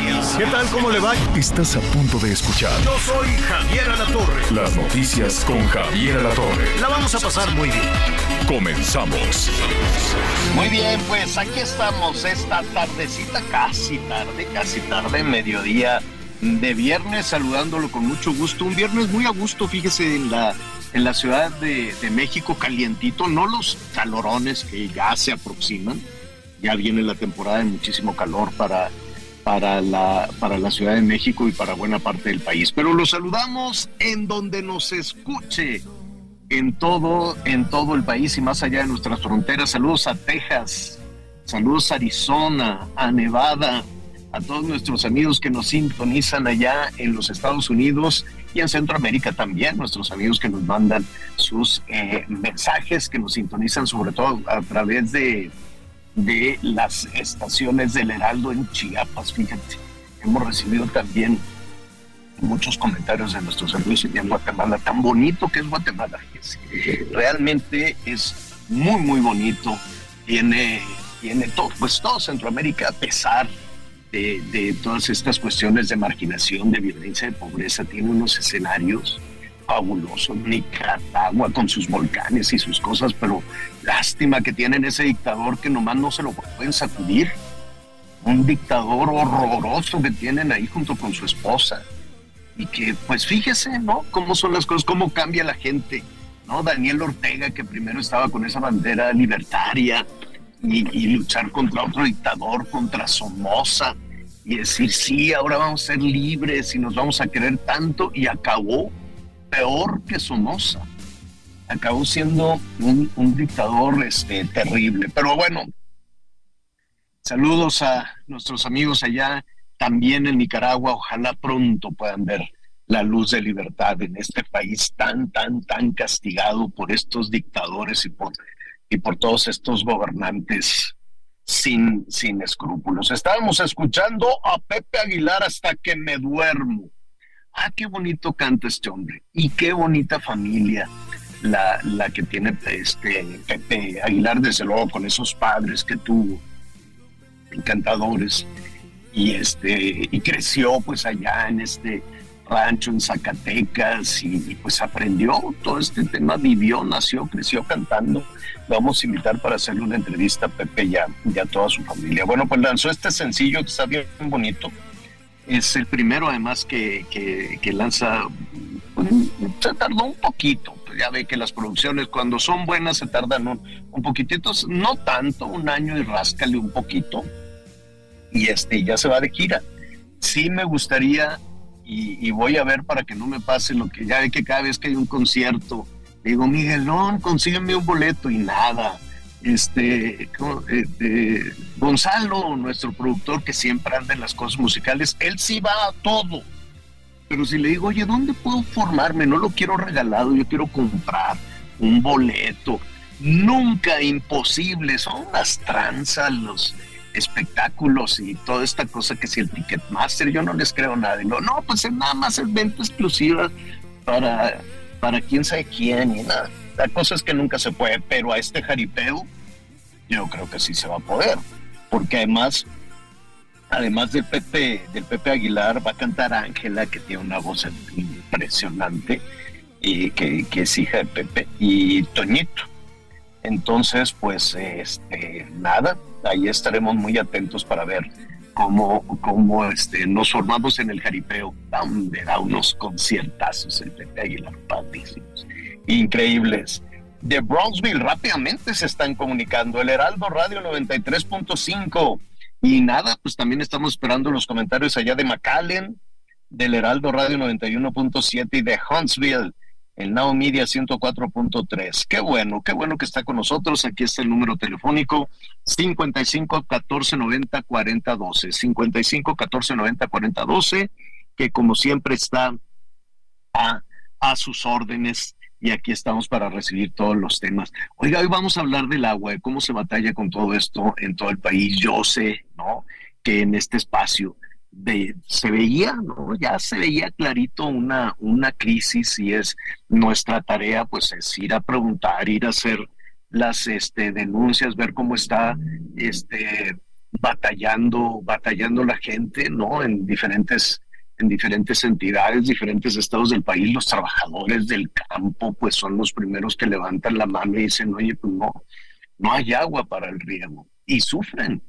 noticias. ¿Qué tal? ¿Cómo le va? Estás a punto de escuchar Yo soy Javier Alatorre. las noticias con Javier Alatorre. La vamos a pasar muy bien. Comenzamos. Muy bien, pues aquí estamos esta tardecita, casi tarde, casi tarde, mediodía de viernes, saludándolo con mucho gusto. Un viernes muy a gusto, fíjese, en la, en la Ciudad de, de México, calientito, no los calorones que ya se aproximan. Ya viene la temporada de muchísimo calor para, para, la, para la Ciudad de México y para buena parte del país. Pero los saludamos en donde nos escuche en todo, en todo el país y más allá de nuestras fronteras. Saludos a Texas, saludos a Arizona, a Nevada, a todos nuestros amigos que nos sintonizan allá en los Estados Unidos y en Centroamérica también, nuestros amigos que nos mandan sus eh, mensajes, que nos sintonizan sobre todo a través de, de las estaciones del Heraldo en Chiapas, fíjate. Hemos recibido también muchos comentarios de nuestros amigos en Guatemala, tan bonito que es Guatemala. Realmente es muy, muy bonito. Tiene, tiene todo, pues todo Centroamérica, a pesar de, de todas estas cuestiones de marginación, de violencia, de pobreza, tiene unos escenarios fabulosos. Nicaragua con sus volcanes y sus cosas, pero lástima que tienen ese dictador que nomás no se lo pueden sacudir. Un dictador horroroso que tienen ahí junto con su esposa y que pues fíjese, ¿no? Cómo son las cosas, cómo cambia la gente, ¿no? Daniel Ortega, que primero estaba con esa bandera libertaria y, y luchar contra otro dictador, contra Somoza, y decir, sí, ahora vamos a ser libres y nos vamos a querer tanto, y acabó peor que Somoza. Acabó siendo un, un dictador este, terrible. Pero bueno, saludos a nuestros amigos allá también en Nicaragua, ojalá pronto puedan ver la luz de libertad en este país tan, tan, tan castigado por estos dictadores y por, y por todos estos gobernantes sin, sin escrúpulos. Estábamos escuchando a Pepe Aguilar hasta que me duermo. Ah, qué bonito canta este hombre y qué bonita familia la, la que tiene este Pepe Aguilar, desde luego, con esos padres que tuvo, encantadores y este y creció pues allá en este rancho en Zacatecas y, pues aprendió todo este tema, vivió, nació, creció cantando. Vamos a invitar para hacerle una entrevista a Pepe y a, y a toda su familia. Bueno, pues lanzó este sencillo que está bien bonito. Es el primero además que, que, que lanza, pues, se tardó un poquito, pues, ya ve que las producciones cuando son buenas se tardan un, un poquitito, no tanto, un año y ráscale un poquito y este ya se va de gira. Sí me gustaría y, y, voy a ver para que no me pase lo que ya ve que cada vez que hay un concierto digo Miguelón consígueme un boleto y nada. Este eh, Gonzalo, nuestro productor que siempre anda en las cosas musicales, él sí va a todo. Pero si le digo, oye, ¿dónde puedo formarme? No lo quiero regalado, yo quiero comprar un boleto. Nunca imposible, son unas tranzas los, espectáculos y toda esta cosa que si el Ticketmaster, yo no les creo nada. No, no, pues es nada más es venta exclusiva para, para quién sabe quién y nada. La cosa es que nunca se puede, pero a este jaripeo yo creo que sí se va a poder, porque además, además del Pepe, del Pepe Aguilar, va a cantar Ángela, que tiene una voz impresionante, y que, es hija de Pepe, y Toñito. Entonces, pues, este, nada, ahí estaremos muy atentos para ver cómo, cómo este, nos formamos en el jaripeo. Donde da unos conciertazos el Pepe Aguilar, padrísimos, increíbles. De Bronxville rápidamente se están comunicando. El Heraldo Radio 93.5. Y nada, pues también estamos esperando los comentarios allá de McAllen, del Heraldo Radio 91.7 y de Huntsville el Now Media 104.3. Qué bueno, qué bueno que está con nosotros. Aquí está el número telefónico 55 14 90 40 12. 55 14 90 40 12, que como siempre está a, a sus órdenes y aquí estamos para recibir todos los temas. Oiga, hoy vamos a hablar del agua, de cómo se batalla con todo esto en todo el país. Yo sé, ¿no? Que en este espacio se veía, ¿no? Ya se veía clarito una, una crisis y es nuestra tarea, pues es ir a preguntar, ir a hacer las este, denuncias, ver cómo está este, batallando, batallando la gente, ¿no? En diferentes, en diferentes entidades, diferentes estados del país, los trabajadores del campo, pues son los primeros que levantan la mano y dicen, oye, pues no, no hay agua para el riego. Y sufren,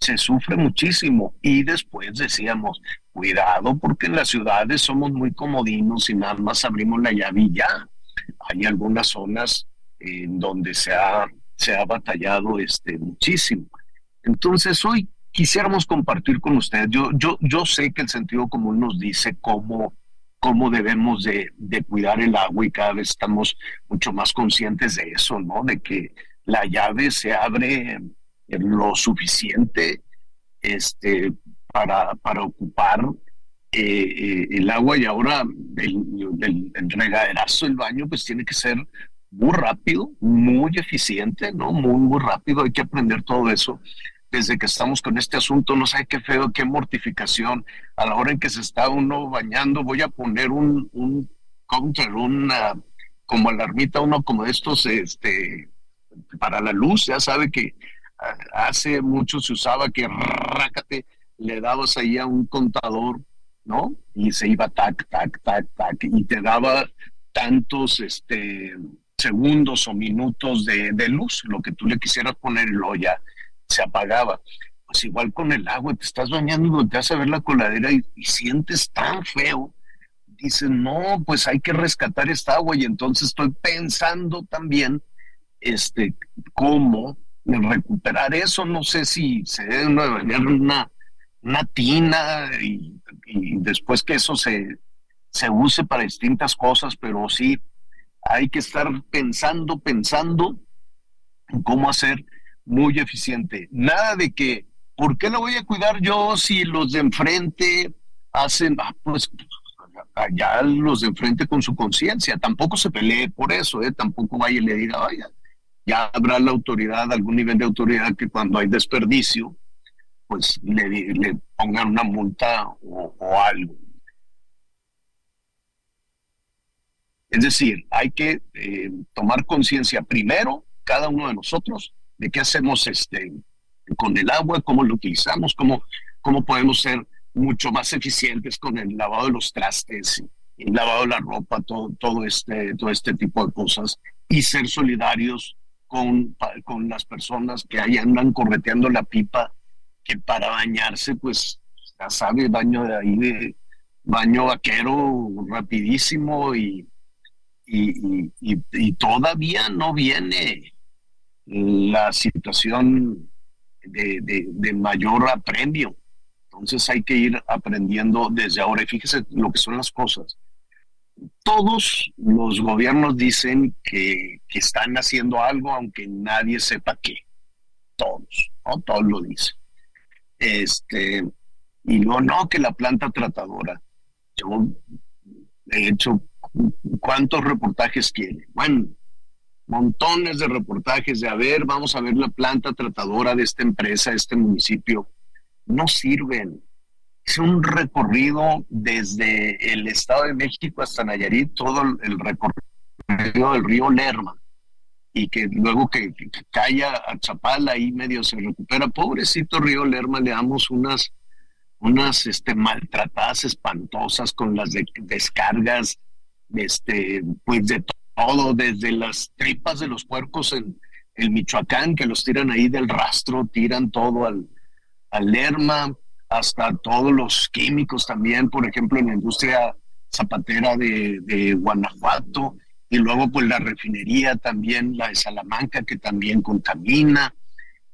se sufre muchísimo. Y después decíamos, cuidado porque en las ciudades somos muy comodinos y nada más abrimos la llave y ya. Hay algunas zonas en donde se ha, se ha batallado este, muchísimo. Entonces hoy quisiéramos compartir con ustedes, yo, yo, yo sé que el sentido común nos dice cómo, cómo debemos de, de cuidar el agua y cada vez estamos mucho más conscientes de eso, ¿no? De que la llave se abre lo suficiente este, para, para ocupar eh, eh, el agua y ahora el, el, regaderazo del baño pues tiene que ser muy rápido, muy eficiente, ¿no? Muy, muy rápido, hay que aprender todo eso. Desde que estamos con este asunto, no sé qué feo, qué mortificación. A la hora en que se está uno bañando, voy a poner un, un counter, una, como alarmita, uno como estos, este, para la luz, ya sabe que hace mucho se usaba que rácate, le dabas ahí a un contador, ¿no? Y se iba tac, tac, tac, tac, y te daba tantos este, segundos o minutos de, luz, lo que tú le quisieras poner, lo ya se apagaba. Pues igual con el agua, te estás bañando y te vas a ver la coladera y, sientes tan feo dices, no, pues hay que rescatar esta agua y entonces estoy pensando también este, cómo recuperar eso. No sé si se debe una, una tina y, después que eso se, se use para distintas cosas, pero sí hay que estar pensando, pensando en cómo hacer muy eficiente. Nada de que, ¿por qué lo voy a cuidar yo si los de enfrente hacen, ah, pues allá los de enfrente con su conciencia? Tampoco se pelee por eso, ¿eh? tampoco vaya y le diga, vaya, ya habrá la autoridad, algún nivel de autoridad que cuando hay desperdicio, pues le, le pongan una multa o, algo. Es decir, hay que eh, tomar conciencia primero, cada uno de nosotros, de qué hacemos este, con el agua, cómo lo utilizamos, cómo, cómo podemos ser mucho más eficientes con el lavado de los trastes, el lavado de la ropa, todo, todo, este, todo este tipo de cosas, y ser solidarios con, con las personas que ahí andan correteando la pipa, que para bañarse, pues ya sabe, baño de ahí de baño vaquero rapidísimo y, y, y, todavía no viene la situación de, de, mayor apremio. Entonces hay que ir aprendiendo desde ahora. Y fíjese lo que son las cosas todos los gobiernos dicen que, están haciendo algo aunque nadie sepa qué. Todos. Todos lo dicen. Este, y luego, no, que la planta tratadora. Yo he hecho, ¿cuántos reportajes quiere? Bueno, montones de reportajes de, a ver, vamos a ver la planta tratadora de esta empresa, de este municipio. No sirven es un recorrido desde el Estado de México hasta Nayarit, todo el recorrido del río Lerma, y que luego que, cae a Chapala ahí medio se recupera. Pobrecito río Lerma, le damos unas, unas este, maltratadas espantosas con las descargas, este, pues de todo, desde las tripas de los puercos en el Michoacán, que los tiran ahí del rastro, tiran todo al, al Lerma, hasta todos los químicos también, por ejemplo, en la industria zapatera de, Guanajuato, y luego pues la refinería también, la de Salamanca, que también contamina,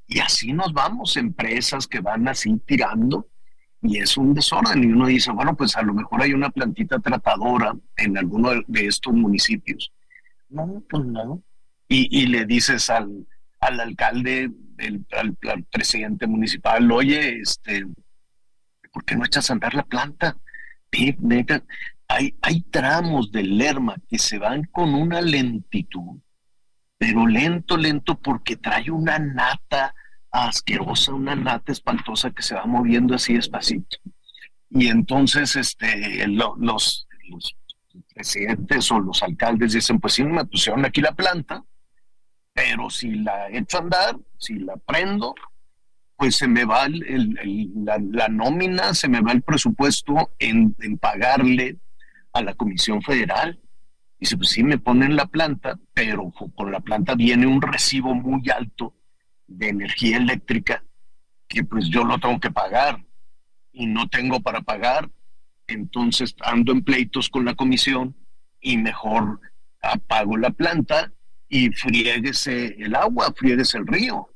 y así nos vamos, empresas que van así tirando, y es un desorden. Y uno dice, bueno, pues a lo mejor hay una plantita tratadora en alguno de estos municipios. No, pues no. Y, y le dices al, al alcalde, al, presidente municipal, oye, este, ¿por qué no echas a andar la planta? Hay, hay tramos del Lerma que se van con una lentitud, pero lento, lento, porque trae una nata asquerosa, una nata espantosa que se va moviendo así despacito. Y entonces este, los, los presidentes o los alcaldes dicen, pues sí, me pusieron aquí la planta, pero si la echo a andar, si la prendo, pues se me va la, nómina, se me va el presupuesto en, en, pagarle a la Comisión Federal. Dice, pues sí, me ponen la planta, pero con la planta viene un recibo muy alto de energía eléctrica que pues yo lo tengo que pagar y no tengo para pagar, entonces ando en pleitos con la comisión y mejor apago la planta y frieguese el agua, frieguese el río.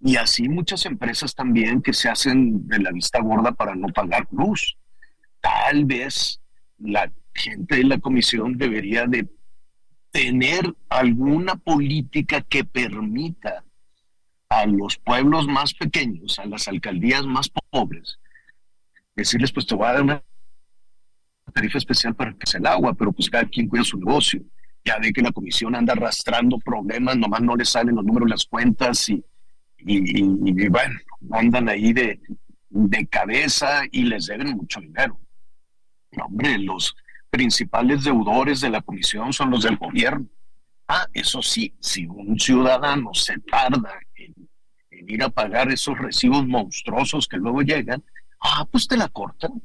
Y así muchas empresas también que se hacen de la vista gorda para no pagar luz. Tal vez la gente de la comisión debería de tener alguna política que permita a los pueblos más pequeños, a las alcaldías más pobres, decirles, pues te voy a dar una tarifa especial para que sea el agua, pero pues cada quien cuida su negocio ya ve que la comisión anda arrastrando problemas, nomás no le salen los números, las cuentas y, y, bueno, andan ahí de, de cabeza y les deben mucho dinero. hombre, los principales deudores de la comisión son los del gobierno. Ah, eso sí, si un ciudadano se tarda en, en, ir a pagar esos recibos monstruosos que luego llegan, ah, pues te la cortan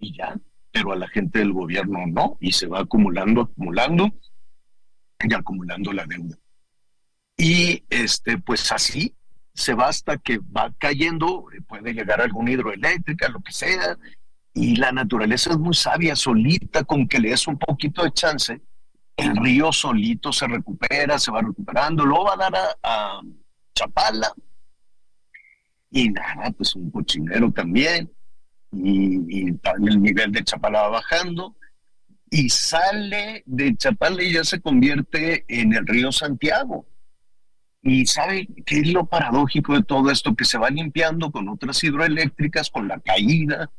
y ya, pero a la gente del gobierno no, y se va acumulando, acumulando, y acumulando la deuda. Y este, pues así se basta que va cayendo, puede llegar alguna hidroeléctrica, lo que sea, y la naturaleza es muy sabia, solita, con que le des un poquito de chance, el río solito se recupera, se va recuperando, luego va a dar a, Chapala, y nada, pues un cochinero también, y, el nivel de Chapala va bajando, y sale de Chapala y ya se convierte en el río Santiago. Y sabe qué es lo paradójico de todo esto, que se va limpiando con otras hidroeléctricas, con la caída,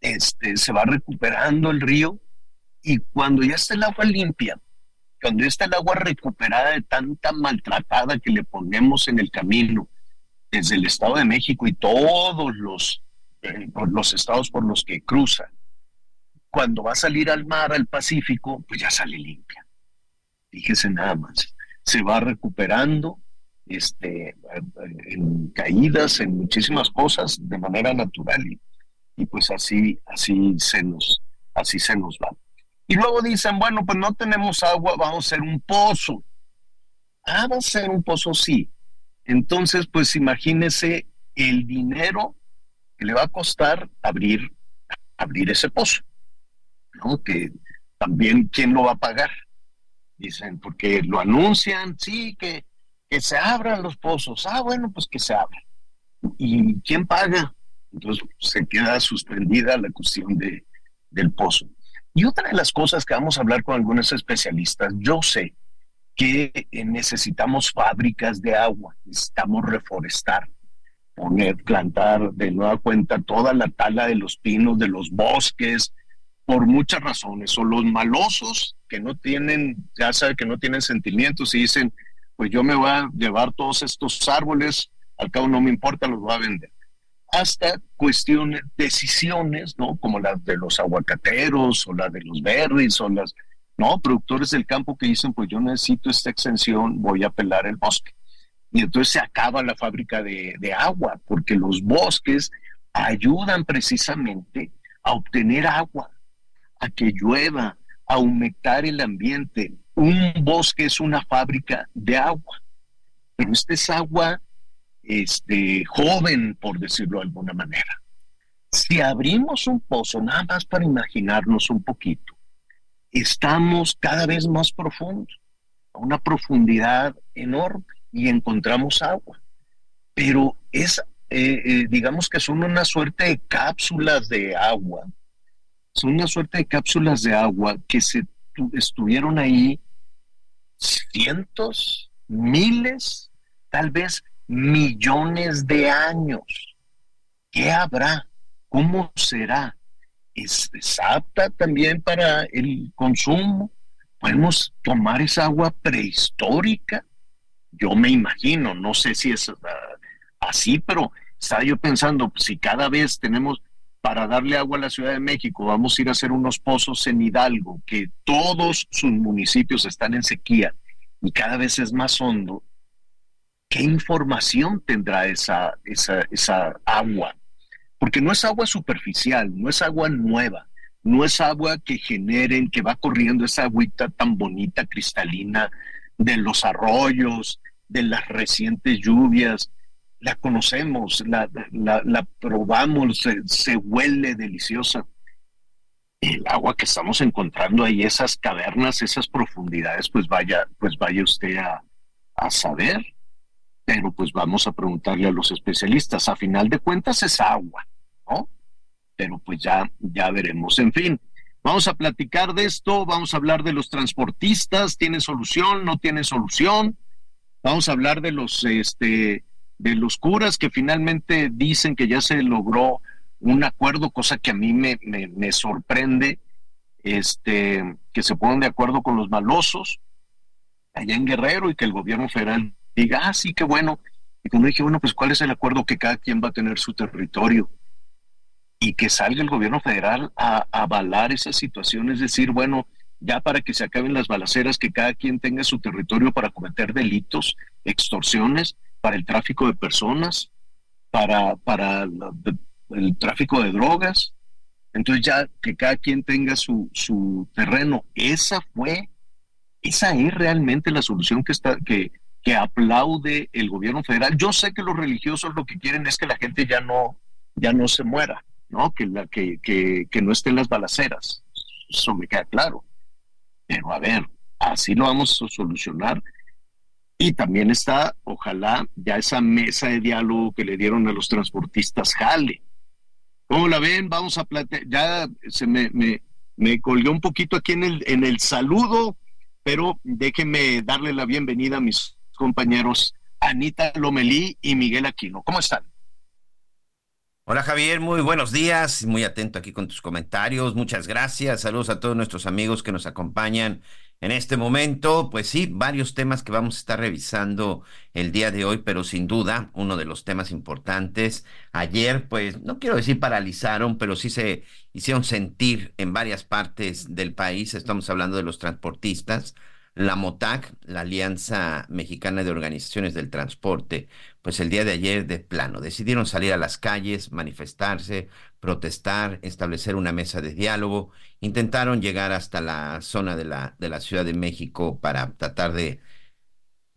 este, se va recuperando el río y cuando ya está el agua limpia, cuando ya está el agua recuperada de tanta maltratada que le ponemos en el camino desde el Estado de México y todos los, eh, los estados por los que cruza, cuando va a salir al mar, al Pacífico, pues ya sale limpia. Fíjese nada más. Se va recuperando este, en caídas, en muchísimas cosas de manera natural y, pues así, así se nos, así se nos va. Y luego dicen, bueno, pues no tenemos agua, vamos a hacer un pozo. Ah, va a ser un pozo, sí. Entonces, pues imagínese el dinero que le va a costar abrir, abrir ese pozo. Que también, ¿quién lo va a pagar? Dicen, porque lo anuncian, sí, que, que se abran los pozos. Ah, bueno, pues que se abran. ¿Y quién paga? Entonces se queda suspendida la cuestión de, del pozo. Y otra de las cosas que vamos a hablar con algunos especialistas, yo sé que necesitamos fábricas de agua, necesitamos reforestar, poner, plantar de nueva cuenta toda la tala de los pinos, de los bosques, por muchas razones, o los malosos que no tienen, ya sabe que no tienen sentimientos y dicen, pues yo me voy a llevar todos estos árboles, al cabo no me importa, los voy a vender. Hasta cuestiones, decisiones, ¿no? Como las de los aguacateros o las de los berries o las, ¿no? Productores del campo que dicen, pues yo necesito esta extensión, voy a pelar el bosque. Y entonces se acaba la fábrica de, agua, porque los bosques ayudan precisamente a obtener agua a que llueva, a humectar el ambiente. Un bosque es una fábrica de agua, pero este es agua este, joven, por decirlo de alguna manera. Si abrimos un pozo, nada más para imaginarnos un poquito, estamos cada vez más profundos, a una profundidad enorme, y encontramos agua. Pero es eh, eh, digamos que son una suerte de cápsulas de agua. Son una suerte de cápsulas de agua que se estuvieron ahí cientos, miles, tal vez millones de años. ¿Qué habrá? ¿Cómo será? ¿Es, apta también para el consumo? ¿Podemos tomar esa agua prehistórica? Yo me imagino, no sé si es ah, así, pero estaba yo pensando, pues, si cada vez tenemos para darle agua a la Ciudad de México, vamos a ir a hacer unos pozos en Hidalgo, que todos sus municipios están en sequía y cada vez es más hondo, ¿qué información tendrá esa, esa, esa agua? Porque no es agua superficial, no es agua nueva, no es agua que generen, que va corriendo esa agüita tan bonita, cristalina, de los arroyos, de las recientes lluvias, la conocemos, la, la, probamos, se, huele deliciosa. El agua que estamos encontrando ahí, esas cavernas, esas profundidades, pues vaya, pues vaya usted a, a saber. Pero pues vamos a preguntarle a los especialistas. A final de cuentas es agua, ¿no? Pero pues ya, ya veremos. En fin, vamos a platicar de esto, vamos a hablar de los transportistas, ¿tienen solución? ¿No tienen solución? Vamos a hablar de los este, de los curas que finalmente dicen que ya se logró un acuerdo, cosa que a mí me, me, sorprende, este, que se pongan de acuerdo con los malosos allá en Guerrero y que el gobierno federal diga, ah, sí, qué bueno. Y cuando dije, bueno, pues cuál es el acuerdo que cada quien va a tener su territorio y que salga el gobierno federal a, a avalar esa situación, es decir, bueno, ya para que se acaben las balaceras, que cada quien tenga su territorio para cometer delitos, extorsiones, para el tráfico de personas, para, para el tráfico de drogas. Entonces ya que cada quien tenga su, su terreno. Esa fue, esa es realmente la solución que está, que, que aplaude el gobierno federal. Yo sé que los religiosos lo que quieren es que la gente ya no, ya no se muera, ¿no? Que, la, que, que, que no estén las balaceras. Eso me queda claro. Pero a ver, así lo vamos a solucionar y también está, ojalá, ya esa mesa de diálogo que le dieron a los transportistas jale. ¿Cómo la ven? Vamos a plantear, ya se me, me, me colgó un poquito aquí en el, en el saludo, pero déjenme darle la bienvenida a mis compañeros Anita Lomelí y Miguel Aquino. ¿Cómo están? Hola Javier, muy buenos días, muy atento aquí con tus comentarios, muchas gracias, saludos a todos nuestros amigos que nos acompañan en este momento, pues sí, varios temas que vamos a estar revisando el día de hoy, pero sin duda uno de los temas importantes. Ayer, pues no quiero decir paralizaron, pero sí se hicieron sentir en varias partes del país. Estamos hablando de los transportistas. La MOTAC, la Alianza Mexicana de Organizaciones del Transporte, pues el día de ayer de plano decidieron salir a las calles, manifestarse, protestar, establecer una mesa de diálogo, intentaron llegar hasta la zona de la, de la Ciudad de México para tratar de,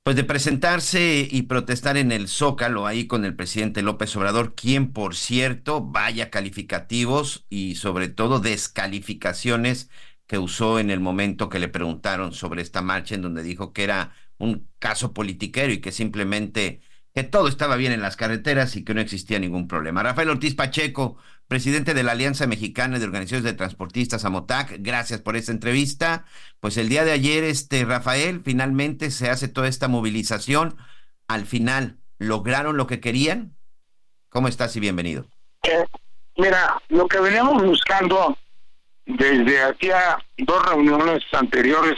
pues de presentarse y protestar en el Zócalo ahí con el presidente López Obrador, quien por cierto vaya calificativos y sobre todo descalificaciones que usó en el momento que le preguntaron sobre esta marcha, en donde dijo que era un caso politiquero y que simplemente que todo estaba bien en las carreteras y que no existía ningún problema. Rafael Ortiz Pacheco, presidente de la Alianza Mexicana de Organizaciones de Transportistas AMOTAC, gracias por esta entrevista. Pues el día de ayer, este Rafael, finalmente se hace toda esta movilización. Al final, ¿lograron lo que querían? ¿Cómo estás y bienvenido? Eh, mira, lo que veníamos buscando desde hacía dos reuniones anteriores,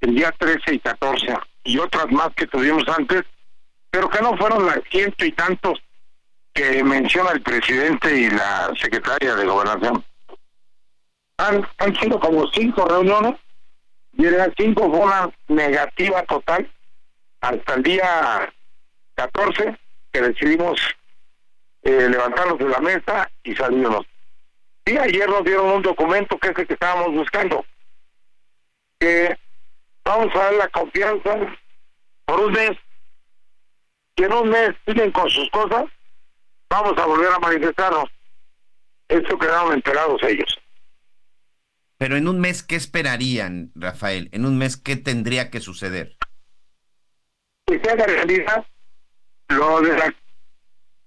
el día 13 y 14, y otras más que tuvimos antes, pero que no fueron las ciento y tantos que menciona el presidente y la secretaria de gobernación. Han, han sido como cinco reuniones y en las cinco fue una negativa total hasta el día 14 que decidimos eh, levantarnos de la mesa y salirnos. Y ayer nos dieron un documento que es el que estábamos buscando. Que vamos a dar la confianza por un mes. Que en un mes siguen con sus cosas, vamos a volver a manifestarnos. Esto quedaron enterados ellos. Pero en un mes, ¿qué esperarían, Rafael? En un mes, ¿qué tendría que suceder? Que sea la realidad lo de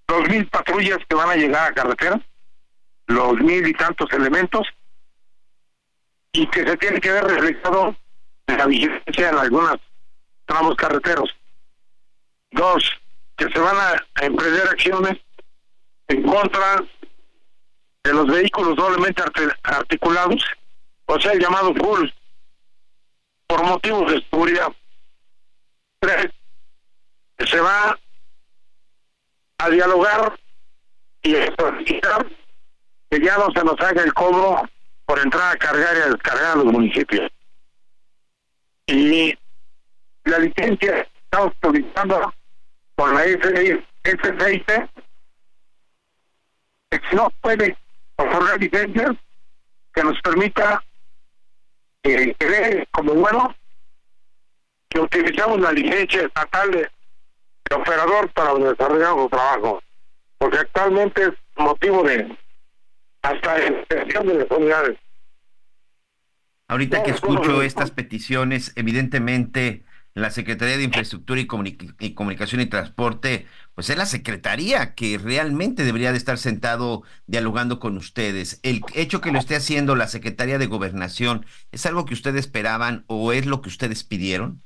dos mil patrullas que van a llegar a carretera, los mil y tantos elementos, y que se tiene que ver reflejado en la vigilancia en algunos tramos carreteros. Dos, que se van a emprender acciones en contra de los vehículos doblemente articulados, o sea, el llamado full, por motivos de seguridad. Tres, que se va a dialogar y que ya no se nos haga el cobro por entrar a cargar y a descargar a los municipios. Y la licencia estamos solicitando con la FCIT que si no puede otorgar licencias que nos permita eh, que dé como bueno que utilizamos la licencia estatal de, de operador para desarrollar nuestro trabajo porque actualmente es motivo de hasta extensión de las unidades. Ahorita que escucho estas peticiones, evidentemente la Secretaría de Infraestructura y, Comuni- y Comunicación y Transporte, pues es la secretaría que realmente debería de estar sentado dialogando con ustedes. El hecho que lo esté haciendo la Secretaría de Gobernación, ¿es algo que ustedes esperaban o es lo que ustedes pidieron?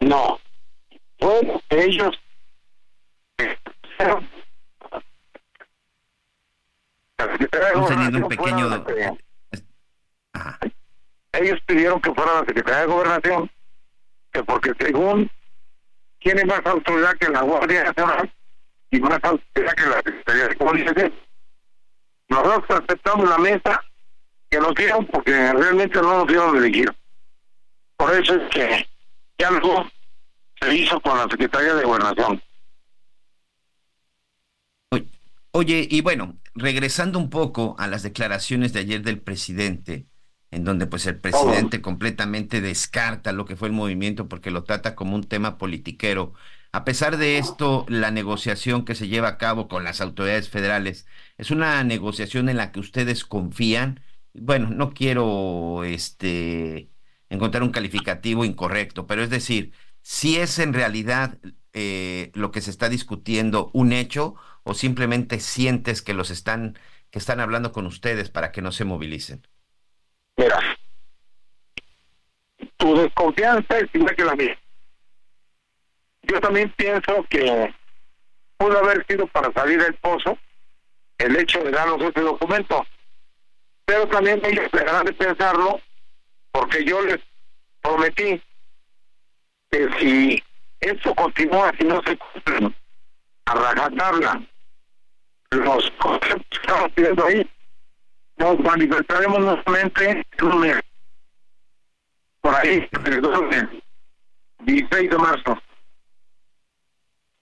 No. Fue ellos. Estamos teniendo un pequeño... Ellos pidieron que fuera la Secretaría de Gobernación, que porque según tiene más autoridad que la Guardia Nacional y más autoridad que la Secretaría de Comunicación. Nosotros aceptamos la mesa que nos dieron porque realmente no nos dieron elegir. Por eso es que ya algo se hizo con la Secretaría de Gobernación. Oye, y bueno, regresando un poco a las declaraciones de ayer del presidente, en donde pues el presidente completamente descarta lo que fue el movimiento porque lo trata como un tema politiquero. A pesar de esto, la negociación que se lleva a cabo con las autoridades federales es una negociación en la que ustedes confían. Bueno, no quiero este encontrar un calificativo incorrecto, pero es decir, si es en realidad eh, lo que se está discutiendo un hecho o simplemente sientes que los están que están hablando con ustedes para que no se movilicen. Mira, tu desconfianza es igual que la mía. Yo también pienso que pudo haber sido para salir del pozo el hecho de darnos este documento. Pero también ellos dejarán de pensarlo porque yo les prometí que si esto continúa, si no se cumplen a rajatabla los conceptos que estamos pidiendo ahí, nos manifestaremos nuevamente en un mes. Por ahí, el 12, 16 de marzo.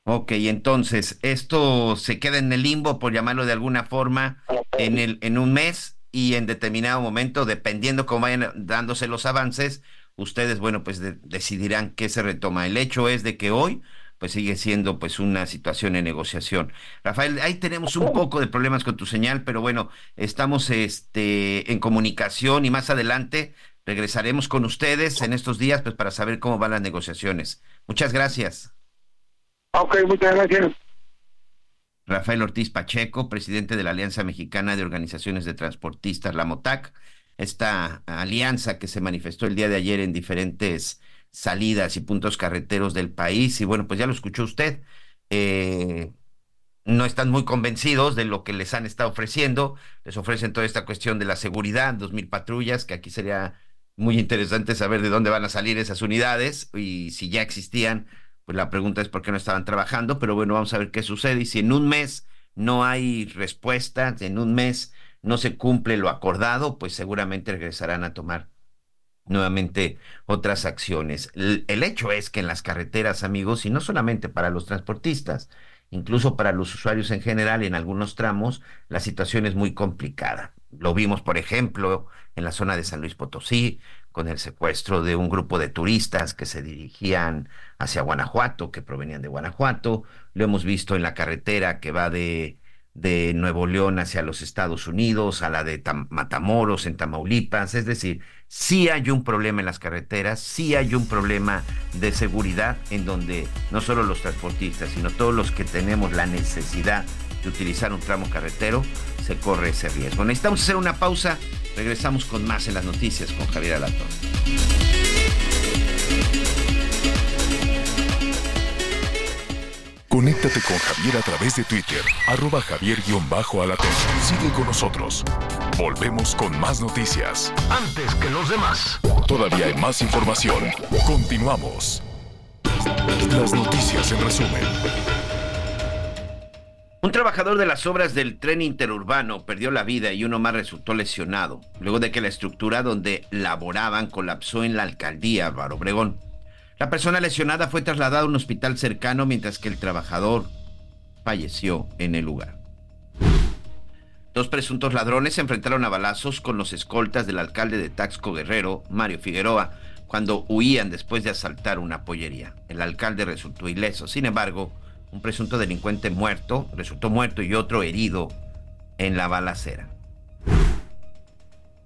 Ok, entonces, esto se queda en el limbo, por llamarlo de alguna forma, en, el, en un mes y en determinado momento, dependiendo cómo vayan dándose los avances, ustedes, bueno, pues de- decidirán qué se retoma. El hecho es de que hoy, pues sigue siendo pues una situación en negociación. Rafael, ahí tenemos un poco de problemas con tu señal, pero bueno, estamos este, en comunicación y más adelante regresaremos con ustedes en estos días, pues para saber cómo van las negociaciones. Muchas gracias. Ok, muchas gracias. Rafael Ortiz Pacheco, presidente de la Alianza Mexicana de Organizaciones de Transportistas, la MOTAC, esta alianza que se manifestó el día de ayer en diferentes salidas y puntos carreteros del país. Y bueno, pues ya lo escuchó usted. eh, no están muy convencidos de lo que les han estado ofreciendo. Les ofrecen toda esta cuestión de la seguridad, dos mil patrullas, que aquí sería muy interesante saber de dónde van a salir esas unidades y si ya existían, pues la pregunta es por qué no estaban trabajando, pero bueno, vamos a ver qué sucede y si en un mes no hay respuesta, en un mes no se cumple lo acordado, pues seguramente regresarán a tomar nuevamente otras acciones. El, hecho es que en las carreteras, amigos, y no solamente para los transportistas, incluso para los usuarios en general, en algunos tramos, la situación es muy complicada. Lo vimos, por ejemplo, en la zona de San Luis Potosí, con el secuestro de un grupo de turistas que se dirigían hacia Guanajuato, que provenían de Guanajuato. Lo hemos visto en la carretera que va de de Nuevo León hacia los Estados Unidos, a la de Matamoros en Tamaulipas. Es decir, sí hay un problema en las carreteras, sí hay un problema de seguridad en donde no solo los transportistas, sino todos los que tenemos la necesidad de utilizar un tramo carretero, se corre ese riesgo. Necesitamos hacer una pausa. Regresamos con más en las noticias con Javier Alatorre. Conéctate con Javier a través de Twitter, arroba javier-alatón. Sigue con nosotros. Volvemos con más noticias. Antes que los demás. Todavía hay más información. Continuamos. Las noticias en resumen. Un trabajador de las obras del tren interurbano perdió la vida y uno más resultó lesionado, luego de que la estructura donde laboraban colapsó en la alcaldía Álvaro Obregón. La persona lesionada fue trasladada a un hospital cercano mientras que el trabajador falleció en el lugar. Dos presuntos ladrones se enfrentaron a balazos con los escoltas del alcalde de Taxco Guerrero, Mario Figueroa, cuando huían después de asaltar una pollería. El alcalde resultó ileso. Sin embargo, un presunto delincuente muerto, resultó muerto y otro herido en la balacera.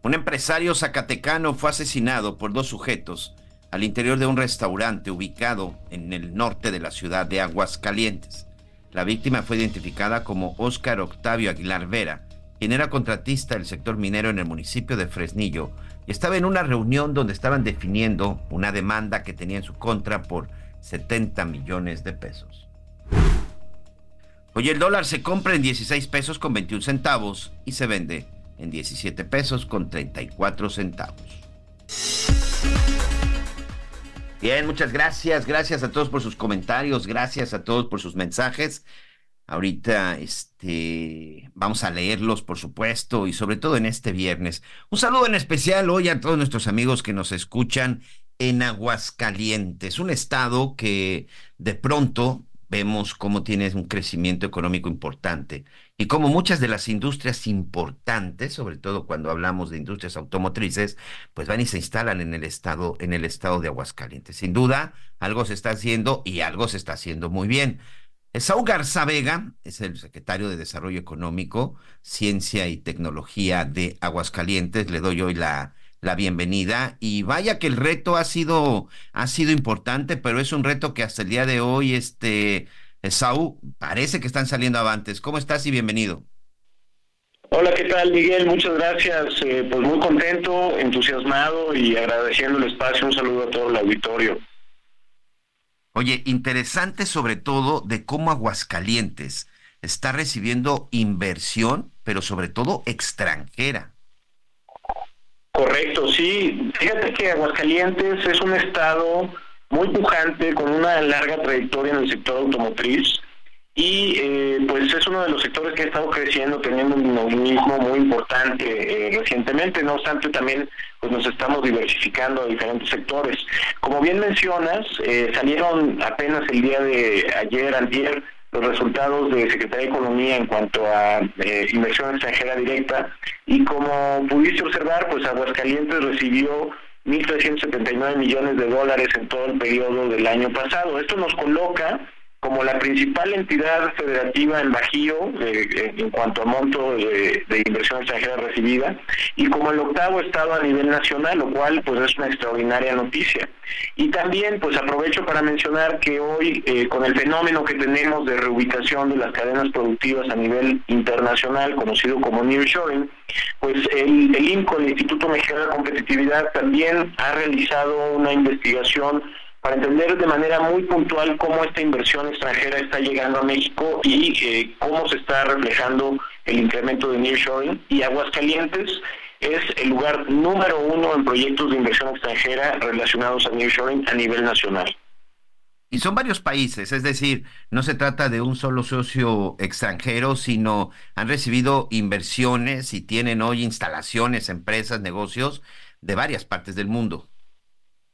Un empresario zacatecano fue asesinado por dos sujetos al interior de un restaurante ubicado en el norte de la ciudad de Aguascalientes. La víctima fue identificada como Óscar Octavio Aguilar Vera, quien era contratista del sector minero en el municipio de Fresnillo y estaba en una reunión donde estaban definiendo una demanda que tenía en su contra por 70 millones de pesos. Hoy el dólar se compra en 16 pesos con 21 centavos y se vende en 17 pesos con 34 centavos. Bien, muchas gracias. Gracias a todos por sus comentarios. Gracias a todos por sus mensajes. Ahorita este, vamos a leerlos, por supuesto, y sobre todo en este viernes. Un saludo en especial hoy a todos nuestros amigos que nos escuchan en Aguascalientes, un estado que de pronto vemos cómo tiene un crecimiento económico importante y cómo muchas de las industrias importantes, sobre todo cuando hablamos de industrias automotrices, pues van y se instalan en el estado, en el estado de Aguascalientes. Sin duda, algo se está haciendo y algo se está haciendo muy bien. Saúl Garza Vega es el secretario de Desarrollo Económico, Ciencia y Tecnología de Aguascalientes. Le doy hoy la, la bienvenida y vaya que el reto ha sido ha sido importante, pero es un reto que hasta el día de hoy este Saúl parece que están saliendo avantes. ¿Cómo estás y bienvenido? Hola, ¿qué tal Miguel? Muchas gracias. Eh, pues muy contento, entusiasmado y agradeciendo el espacio. Un saludo a todo el auditorio. Oye, interesante sobre todo de cómo Aguascalientes está recibiendo inversión, pero sobre todo extranjera. Correcto, sí. Fíjate que Aguascalientes es un estado muy pujante, con una larga trayectoria en el sector automotriz y eh, pues es uno de los sectores que ha estado creciendo, teniendo un dinamismo muy importante eh, recientemente. No obstante, también pues nos estamos diversificando a diferentes sectores. Como bien mencionas, eh, salieron apenas el día de ayer, ayer, los resultados de Secretaría de Economía en cuanto a eh, inversión extranjera directa y como pudiste observar, pues Aguascalientes recibió 1.379 millones de dólares en todo el periodo del año pasado. Esto nos coloca como la principal entidad federativa en Bajío eh, en cuanto a monto de, inversión extranjera recibida y como el octavo estado a nivel nacional, lo cual pues es una extraordinaria noticia. Y también pues aprovecho para mencionar que hoy eh, con el fenómeno que tenemos de reubicación de las cadenas productivas a nivel internacional, conocido como nearshoring, pues el, el INCO, el Instituto Mexicano de Competitividad, también ha realizado una investigación para entender de manera muy puntual cómo esta inversión extranjera está llegando a México y eh, cómo se está reflejando el incremento de nearshoring. Y Aguascalientes es el lugar número uno en proyectos de inversión extranjera relacionados a nearshoring a nivel nacional. Y son varios países, es decir, no se trata de un solo socio extranjero, sino han recibido inversiones y tienen hoy instalaciones, empresas, negocios de varias partes del mundo.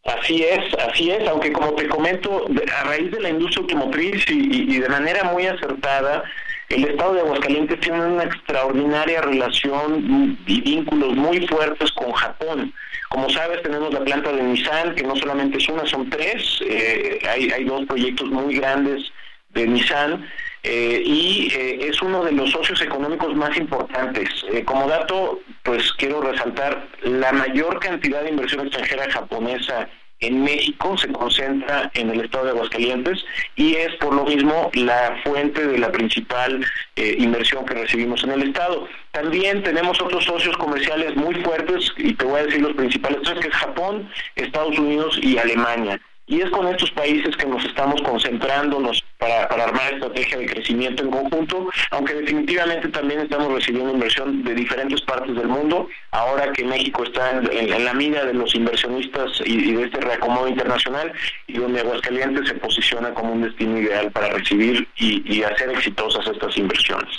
Así es, así es, aunque como te comento, a raíz de la industria automotriz y, de manera muy acertada, el estado de Aguascalientes tiene una extraordinaria relación y vínculos muy fuertes con Japón. Como sabes, tenemos la planta de Nissan, que no solamente es una, son tres. Eh, hay, hay dos proyectos muy grandes de Nissan eh, y eh, es uno de los socios económicos más importantes. Eh, como dato, pues quiero resaltar la mayor cantidad de inversión extranjera japonesa en México se concentra en el estado de Aguascalientes y es por lo mismo la fuente de la principal inversión que recibimos en el estado. También tenemos otros socios comerciales muy fuertes y te voy a decir los principales que es Japón, Estados Unidos y Alemania. Y es con estos países que nos estamos concentrándonos para, para armar estrategia de crecimiento en conjunto, aunque definitivamente también estamos recibiendo inversión de diferentes partes del mundo, ahora que México está en, la mira de los inversionistas y, de este reacomodo internacional, y donde Aguascalientes se posiciona como un destino ideal para recibir y, y hacer exitosas estas inversiones.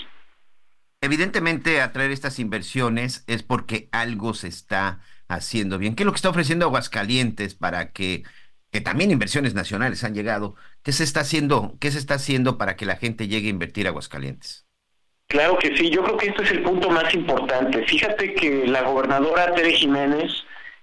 Evidentemente, atraer estas inversiones es porque algo se está haciendo bien. ¿Qué es lo que está ofreciendo Aguascalientes para que que también inversiones nacionales han llegado. ¿Qué se está haciendo? ¿Qué se está haciendo para que la gente llegue a invertir a Aguascalientes? Claro que sí, yo creo que este es el punto más importante. Fíjate que la gobernadora Tere Jiménez,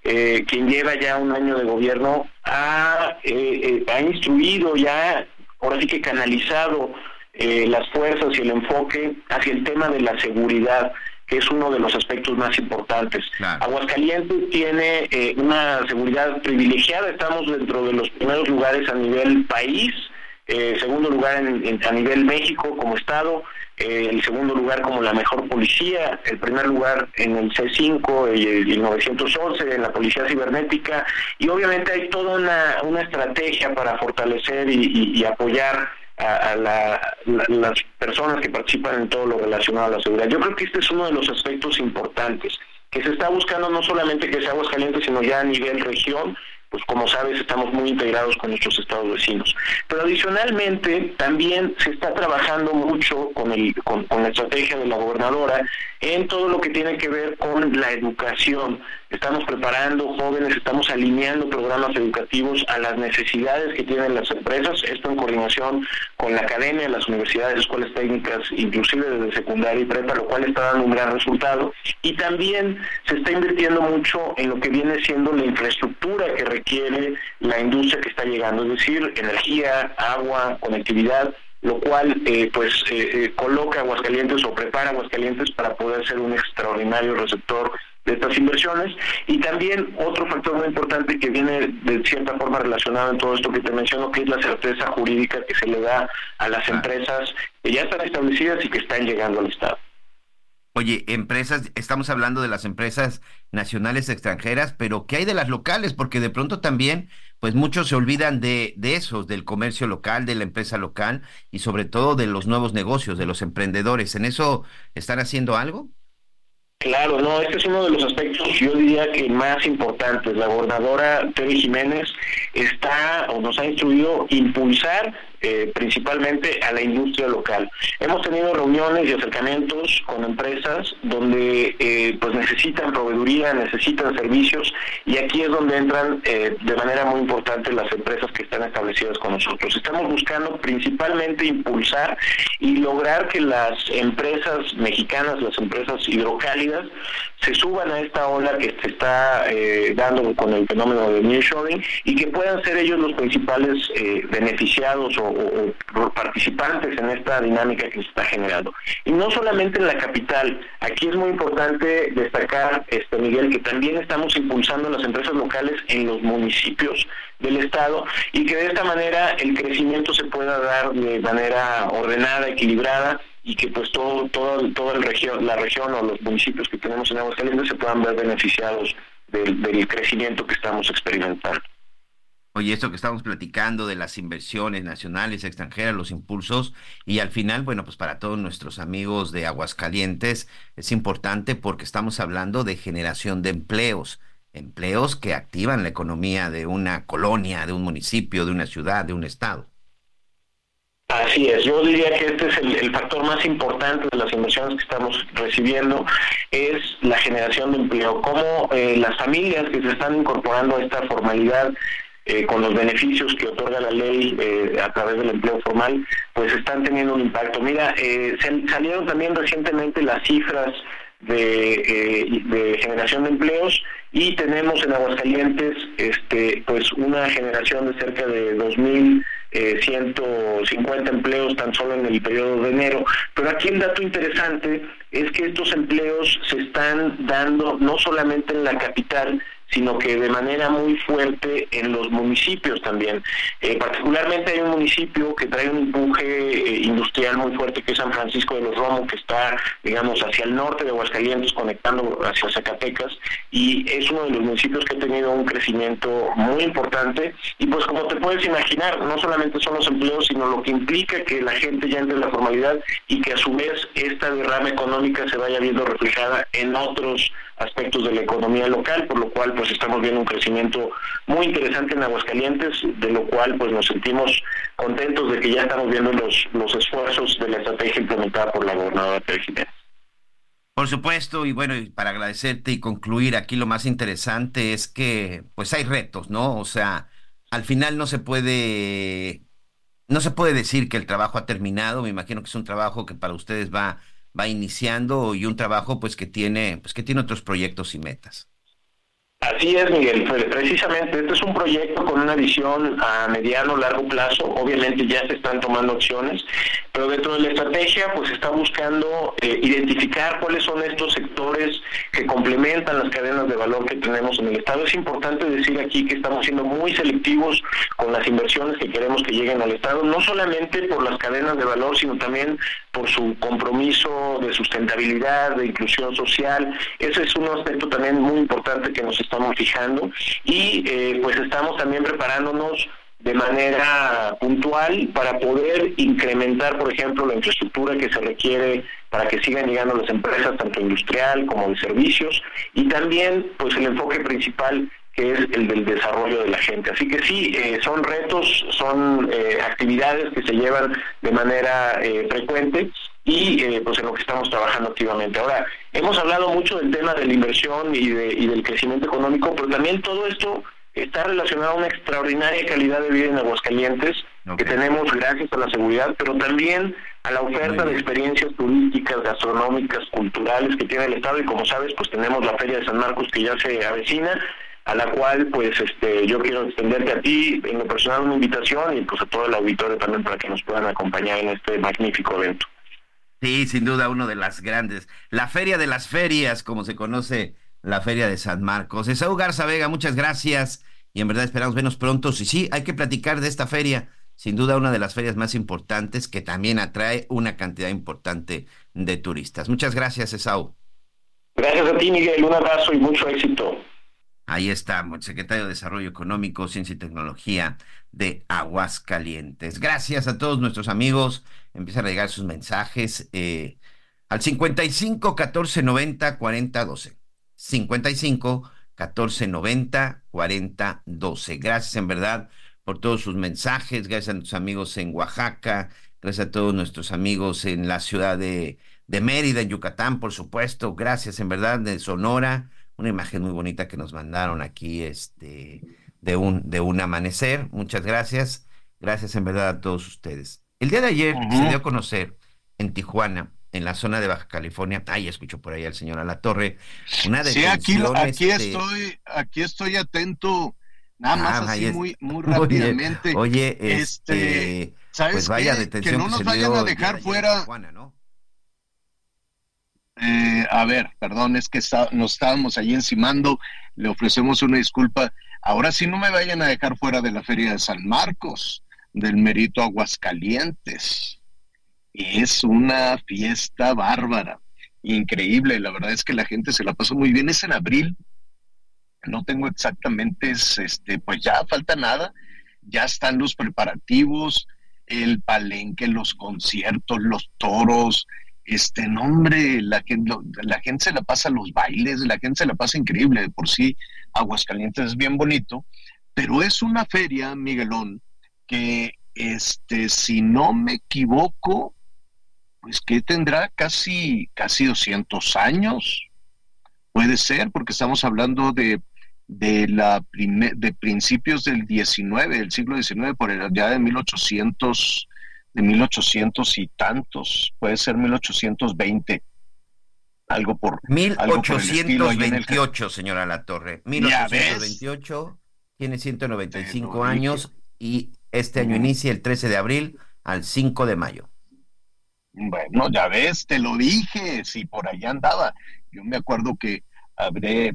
eh, quien lleva ya un año de gobierno, ha, eh, eh, ha instruido ya, ahora sí que canalizado las fuerzas y el enfoque hacia el tema de la seguridad que es uno de los aspectos más importantes. Aguascalientes tiene eh, una seguridad privilegiada, estamos dentro de los primeros lugares a nivel país, eh, segundo lugar a nivel México como Estado, eh, el segundo lugar como la mejor policía, el primer lugar en el C5 y el, 911 en la policía cibernética. Y obviamente hay toda una, una estrategia para fortalecer y apoyar a, las personas que participan en todo lo relacionado a la seguridad. Yo creo que este es uno de los aspectos importantes, que se está buscando no solamente que sea Aguascalientes, sino ya a nivel región, pues como sabes estamos muy integrados con nuestros estados vecinos. Pero adicionalmente también se está trabajando mucho con, el, con, la estrategia de la gobernadora en todo lo que tiene que ver con la educación. Estamos preparando jóvenes, estamos alineando programas educativos a las necesidades que tienen las empresas, esto en coordinación con la academia, las universidades, escuelas técnicas, inclusive desde secundaria y prepa, lo cual está dando un gran resultado. Y también se está invirtiendo mucho en lo que viene siendo la infraestructura que requiere la industria que está llegando, es decir, energía, agua, conectividad lo cual eh, pues eh, eh, coloca Aguascalientes o prepara Aguascalientes para poder ser un extraordinario receptor de estas inversiones y también otro factor muy importante que viene de cierta forma relacionado en todo esto que te menciono que es la certeza jurídica que se le da a las empresas que ya están establecidas y que están llegando al Estado. Oye, empresas, estamos hablando de las empresas nacionales extranjeras, pero ¿qué hay de las locales? Porque de pronto también, pues muchos se olvidan de, de esos, del comercio local, de la empresa local y sobre todo de los nuevos negocios, de los emprendedores. ¿En eso están haciendo algo? Claro, no, este es uno de los aspectos, yo diría que más importantes. La gobernadora Tere Jiménez está o nos ha instruido impulsar eh, principalmente a la industria local. Hemos tenido reuniones y acercamientos con empresas donde eh, pues necesitan proveeduría, necesitan servicios y aquí es donde entran eh, de manera muy importante las empresas que están establecidas con nosotros. Estamos buscando principalmente impulsar y lograr que las empresas mexicanas, las empresas hidrocálidas, se suban a esta ola que se está dando con el fenómeno de nearshoring y que puedan ser ellos los principales beneficiados o o, participantes en esta dinámica que se está generando. Y no solamente en la capital, aquí es muy importante destacar, este Miguel, que también estamos impulsando las empresas locales en los municipios del Estado y que de esta manera el crecimiento se pueda dar de manera ordenada, equilibrada y que pues todo, todo, toda el región, la región o los municipios que tenemos en Aguascalientes se puedan ver beneficiados del crecimiento que estamos experimentando. Oye, esto que estamos platicando de las inversiones nacionales, extranjeras, los impulsos, y al final, bueno, pues para todos nuestros amigos de Aguascalientes es importante porque estamos hablando de generación de empleos, empleos que activan la economía de una colonia, de un municipio, de una ciudad, de un estado. Así es, yo diría que este es el, factor más importante de las inversiones que estamos recibiendo, es la generación de empleo, cómo eh, las familias que se están incorporando a esta formalidad eh, con los beneficios que otorga la ley eh, a través del empleo formal, pues están teniendo un impacto. Mira, eh, salieron también recientemente las cifras de, de, generación de empleos y tenemos en Aguascalientes este pues una generación de cerca de 2.000 eh, 150 empleos tan solo en el periodo de enero. Pero aquí el dato interesante es que estos empleos se están dando no solamente en la capital, sino que de manera muy fuerte en los municipios también. Eh, particularmente hay un municipio que trae un empuje eh, industrial muy fuerte, que es San Francisco de los Romos, que está, digamos, hacia el norte de Aguascalientes, conectando hacia Zacatecas, y es uno de los municipios que ha tenido un crecimiento muy importante. Y pues como te puedes imaginar, no solamente son los empleos, sino lo que implica que la gente ya entre en la formalidad y que a su vez esta derrama económica se vaya viendo reflejada en otros aspectos de la economía local, por lo cual pues estamos viendo un crecimiento muy interesante en Aguascalientes, de lo cual pues nos sentimos contentos de que ya estamos viendo los, los esfuerzos de la estrategia implementada por la gobernadora Pérez Por supuesto, y bueno, para agradecerte y concluir aquí lo más interesante es que pues hay retos, ¿no? O sea, al final no se puede no se puede decir que el trabajo ha terminado, me imagino que es un trabajo que para ustedes va va iniciando y un trabajo pues que tiene pues que tiene otros proyectos y metas. Así es, Miguel. Precisamente, este es un proyecto con una visión a mediano, largo plazo. Obviamente ya se están tomando opciones, pero dentro de la estrategia, pues está buscando eh, identificar cuáles son estos sectores que complementan las cadenas de valor que tenemos en el Estado. Es importante decir aquí que estamos siendo muy selectivos con las inversiones que queremos que lleguen al Estado, no solamente por las cadenas de valor, sino también por su compromiso de sustentabilidad, de inclusión social. Ese es un aspecto también muy importante que nos estamos fijando y eh, pues estamos también preparándonos de manera puntual para poder incrementar, por ejemplo, la infraestructura que se requiere para que sigan llegando las empresas, tanto industrial como de servicios, y también pues el enfoque principal que es el del desarrollo de la gente. Así que sí, eh, son retos, son eh, actividades que se llevan de manera frecuente y eh, pues en lo que estamos trabajando activamente. Ahora, hemos hablado mucho del tema de la inversión y, de, y del crecimiento económico, pero también todo esto está relacionado a una extraordinaria calidad de vida en Aguascalientes que tenemos gracias a la seguridad, pero también a la oferta de experiencias turísticas, gastronómicas, culturales que tiene el Estado y como sabes, pues tenemos la Feria de San Marcos que ya se avecina, a la cual pues este yo quiero extenderte a ti en lo personal una invitación y pues a todo el auditorio también para que nos puedan acompañar en este magnífico evento. Sí, sin duda uno de las grandes. La Feria de las Ferias, como se conoce la Feria de San Marcos. Esaú Garza Vega, muchas gracias y en verdad esperamos vernos pronto. Y sí, hay que platicar de esta feria. Sin duda una de las ferias más importantes que también atrae una cantidad importante de turistas. Muchas gracias, Esaú. Gracias a ti, Miguel. Un abrazo y mucho éxito. Ahí está, secretario de Desarrollo Económico, Ciencia y Tecnología de Aguascalientes. Gracias a todos nuestros amigos empiezan a llegar sus mensajes eh, al 55 14 90 40 12. 55 14 90 40 12. Gracias en verdad por todos sus mensajes. Gracias a nuestros amigos en Oaxaca. Gracias a todos nuestros amigos en la ciudad de, de Mérida, en Yucatán, por supuesto. Gracias en verdad de Sonora. Una imagen muy bonita que nos mandaron aquí este, de, un, de un amanecer. Muchas gracias. Gracias en verdad a todos ustedes. El día de ayer se dio a conocer en Tijuana, en la zona de Baja California, ay, escucho por ahí al señor Torre, una Sí, aquí, aquí este estoy, aquí estoy atento, nada más ah, así muy, muy rápidamente. Oye, este, este, ¿sabes pues vaya detención que no nos vayan a dejar fuera. ¿no? Eh, a ver, perdón, es que nos estábamos ahí encimando, le ofrecemos una disculpa. Ahora sí no me vayan a dejar fuera de la Feria de San Marcos del Merito Aguascalientes. Es una fiesta bárbara, increíble. La verdad es que la gente se la pasó muy bien. Es en abril. No tengo exactamente, este, pues ya falta nada. Ya están los preparativos, el palenque, los conciertos, los toros. Este nombre, la gente, la gente se la pasa los bailes, la gente se la pasa increíble. De por sí, Aguascalientes es bien bonito, pero es una feria, Miguelón, que, este, si no me equivoco, pues que tendrá casi, casi 200 años. Puede ser, porque estamos hablando de, de, la de principios del 19, del siglo XIX, por allá de 1800, de 1800 y tantos, puede ser 1820 algo por 1828, señora La Torre. 1828 tiene 195 años y Este año inicia el 13 de abril al 5 de mayo. Bueno, ya ves, te lo dije, si por allá andaba. Yo me acuerdo que habré,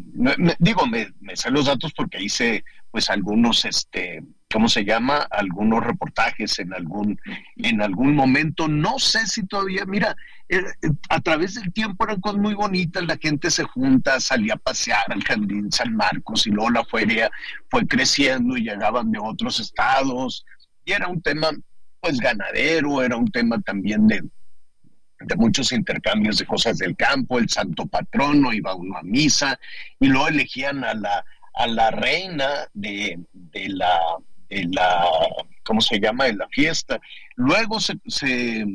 digo, me, me, sé los datos porque hice pues algunos, este, ¿cómo se llama? Algunos reportajes en algún, en algún momento. No sé si todavía, mira, eh, a través del tiempo eran cosas muy bonitas, la gente se junta, salía a pasear al Jardín San Marcos y luego la feria fue creciendo y llegaban de otros estados y era un tema pues ganadero, era un tema también de, de muchos intercambios de cosas del campo, el santo patrono, iba uno a misa, y luego elegían a la, a la reina de, de la, la, ¿cómo se llama?, de la fiesta. Luego se, se,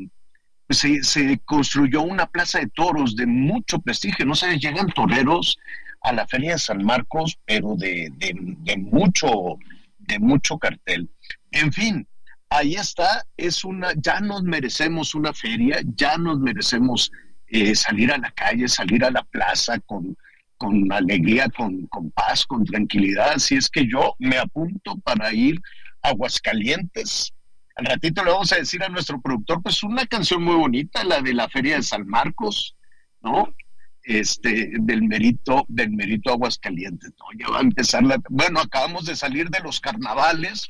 se, construyó una plaza de toros de mucho prestigio, no sé, llegan toreros a la feria de San Marcos, pero de, de, de mucho, de mucho cartel. En fin, ahí está, es una, ya nos merecemos una feria, ya nos merecemos eh, salir a la calle, salir a la plaza con, con alegría, con, con, paz, con tranquilidad. Así es que yo me apunto para ir a Aguascalientes. Al ratito le vamos a decir a nuestro productor, pues una canción muy bonita, la de la Feria de San Marcos, ¿no? Este, del mérito, del mérito Aguascalientes, ¿no? Ya va a empezar la, bueno, acabamos de salir de los carnavales,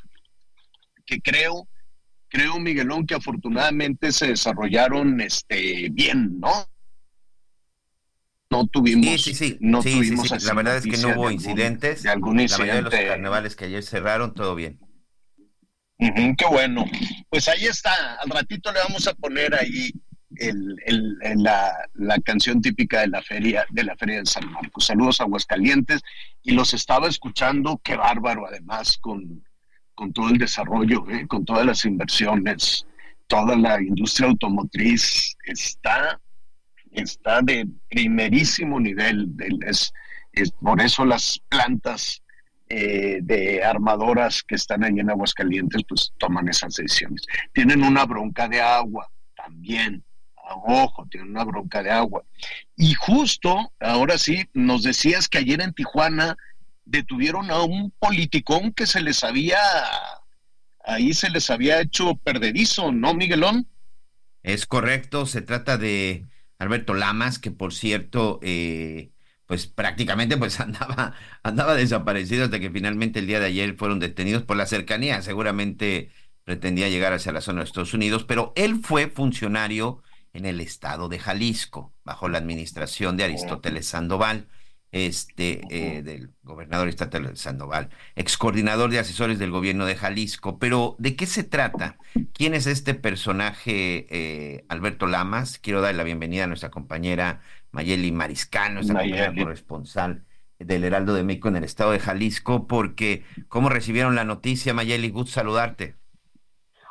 que creo, creo, Miguelón, que afortunadamente se desarrollaron este, bien, ¿no? No tuvimos, sí, sí, sí. no sí, tuvimos La verdad es que no hubo incidentes. De algún incidente. La mayoría de los carnavales que ayer cerraron, todo bien. Uh -huh, qué bueno. Pues ahí está. Al ratito le vamos a poner ahí el, el, el, la, la, canción típica de la feria de la feria de San Marcos. Saludos a Aguascalientes y los estaba escuchando. Qué bárbaro, además con con todo el desarrollo, ¿eh? con todas las inversiones, toda la industria automotriz está, está de primerísimo nivel. Es, es por eso las plantas eh, de armadoras que están ahí en Aguascalientes pues toman esas decisiones. Tienen una bronca de agua también. Ojo, tienen una bronca de agua. Y justo, ahora sí, nos decías que ayer en Tijuana detuvieron a un politicón que se les había, ahí se les había hecho perdedizo, ¿no, Miguelón? Es correcto, se trata de Alberto Lamas, que por cierto, eh, pues prácticamente pues andaba, andaba desaparecido hasta que finalmente el día de ayer fueron detenidos por la cercanía, seguramente pretendía llegar hacia la zona de Estados Unidos, pero él fue funcionario en el estado de Jalisco, bajo la administración de Aristóteles Sandoval este, eh, del gobernador estatal Sandoval, ex coordinador de asesores del gobierno de Jalisco. Pero, ¿de qué se trata? ¿Quién es este personaje, eh, Alberto Lamas? Quiero dar la bienvenida a nuestra compañera Mayeli Mariscal, nuestra compañera corresponsal del Heraldo de México en el estado de Jalisco, porque ¿cómo recibieron la noticia, Mayeli? Gusto saludarte.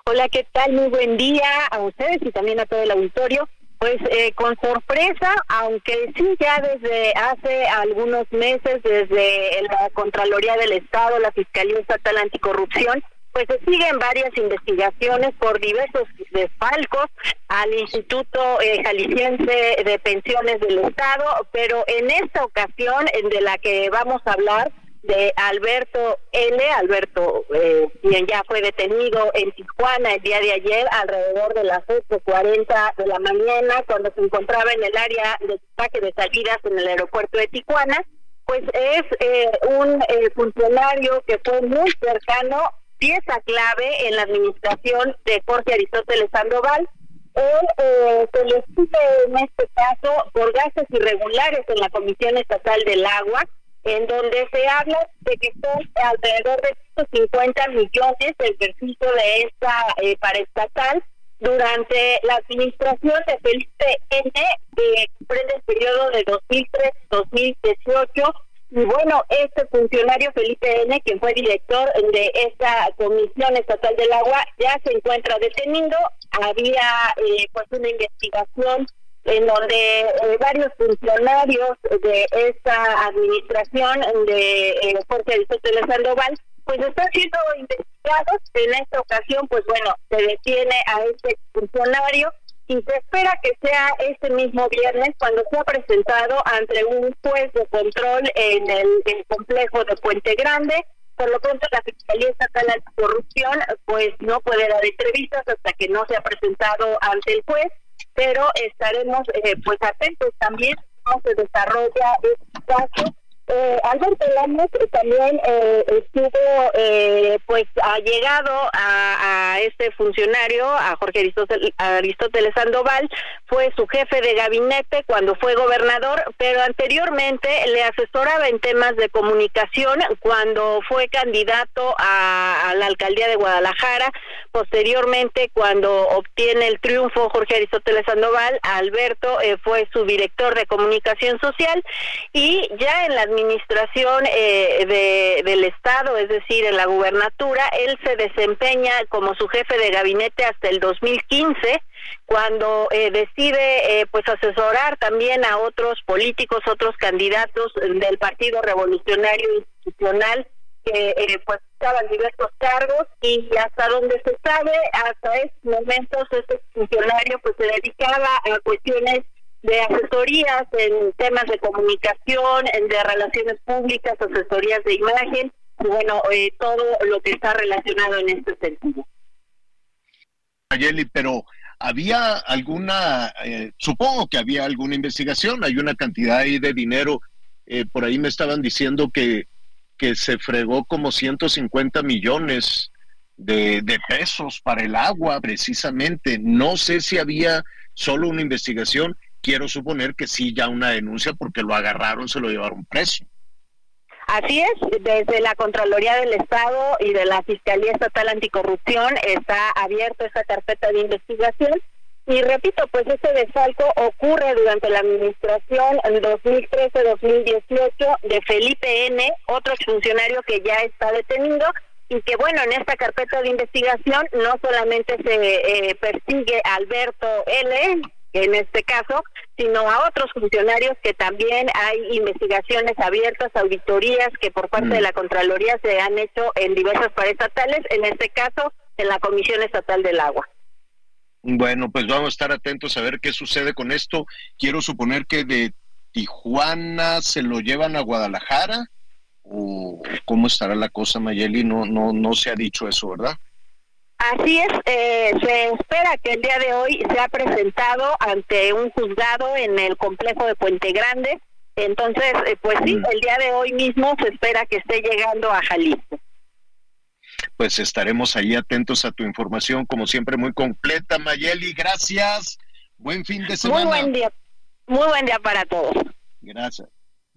Hola, ¿qué tal? Muy buen día a ustedes y también a todo el auditorio. Pues eh, con sorpresa, aunque sí ya desde hace algunos meses, desde la Contraloría del Estado, la Fiscalía Estatal Anticorrupción, pues se siguen varias investigaciones por diversos desfalcos al Instituto eh, Jalisciense de Pensiones del Estado, pero en esta ocasión en de la que vamos a hablar, de Alberto L., Alberto, eh, quien ya fue detenido en Tijuana el día de ayer alrededor de las 8.40 de la mañana, cuando se encontraba en el área de saque de salidas en el aeropuerto de Tijuana, pues es eh, un eh, funcionario que fue muy cercano, pieza clave en la administración de Jorge Aristóteles Sandoval, él eh, se le pide en este caso por gastos irregulares en la Comisión Estatal del Agua, en donde se habla de que son alrededor de 150 millones el ejercicio de esta eh, paraestatal durante la administración de Felipe N, que comprende el periodo de 2003-2018. Y bueno, este funcionario Felipe N, quien fue director de esta Comisión Estatal del Agua, ya se encuentra detenido. Había eh, pues una investigación en donde eh, varios funcionarios de esta administración de eh, Jorge Aristóteles Sandoval pues están siendo investigados. En esta ocasión, pues bueno, se detiene a este funcionario y se espera que sea este mismo viernes cuando sea presentado ante un juez de control en el, complejo de Puente Grande Por lo pronto, la Fiscalía Estatal Anticorrupción pues no puede dar entrevistas hasta que no se ha presentado ante el juez, pero estaremos eh, pues atentos. También cómo se desarrolla este caso eh, Alberto Lames también eh, estuvo, eh, pues, ha llegado a, a, este funcionario, a Jorge Aristóteles, Aristóteles Sandoval, fue su jefe de gabinete cuando fue gobernador, pero anteriormente le asesoraba en temas de comunicación cuando fue candidato a, a la alcaldía de Guadalajara. Posteriormente, cuando obtiene el triunfo Jorge Aristóteles Sandoval, Alberto eh, fue su director de comunicación social y ya en la administración eh, de, del Estado, es decir, en la gubernatura, él se desempeña como su jefe de gabinete hasta el 2015 cuando eh, decide eh, pues asesorar también a otros políticos, otros candidatos del Partido Revolucionario Institucional que eh, pues estaban diversos cargos y hasta donde se sabe hasta estos momentos este funcionario pues se dedicaba a cuestiones de asesorías en temas de comunicación, en de relaciones públicas, asesorías de imagen, bueno, eh, todo lo que está relacionado en este sentido. Ayeli, pero había alguna, eh, supongo que había alguna investigación, hay una cantidad ahí de dinero, eh, por ahí me estaban diciendo que, que se fregó como 150 millones de, de pesos para el agua, precisamente. No sé si había solo una investigación quiero suponer que sí ya una denuncia porque lo agarraron, se lo llevaron preso. Así es, desde la Contraloría del Estado y de la Fiscalía Estatal Anticorrupción está abierta esta carpeta de investigación. Y repito, pues este desfalco ocurre durante la administración en 2013-2018 de Felipe N., otro funcionario que ya está detenido y que bueno, en esta carpeta de investigación no solamente se eh, persigue Alberto L., en este caso, sino a otros funcionarios que también hay investigaciones abiertas, auditorías que por parte de la Contraloría se han hecho en diversas paraestatales, en este caso en la Comisión Estatal del Agua. Bueno, pues vamos a estar atentos a ver qué sucede con esto. Quiero suponer que de Tijuana se lo llevan a Guadalajara o cómo estará la cosa, Mayeli, no no no se ha dicho eso, ¿verdad? Así es, eh, se espera que el día de hoy sea presentado ante un juzgado en el complejo de Puente Grande. Entonces, eh, pues sí, el día de hoy mismo se espera que esté llegando a Jalisco. Pues estaremos ahí atentos a tu información, como siempre, muy completa, Mayeli. Gracias. Buen fin de semana. Muy buen día. Muy buen día para todos. Gracias.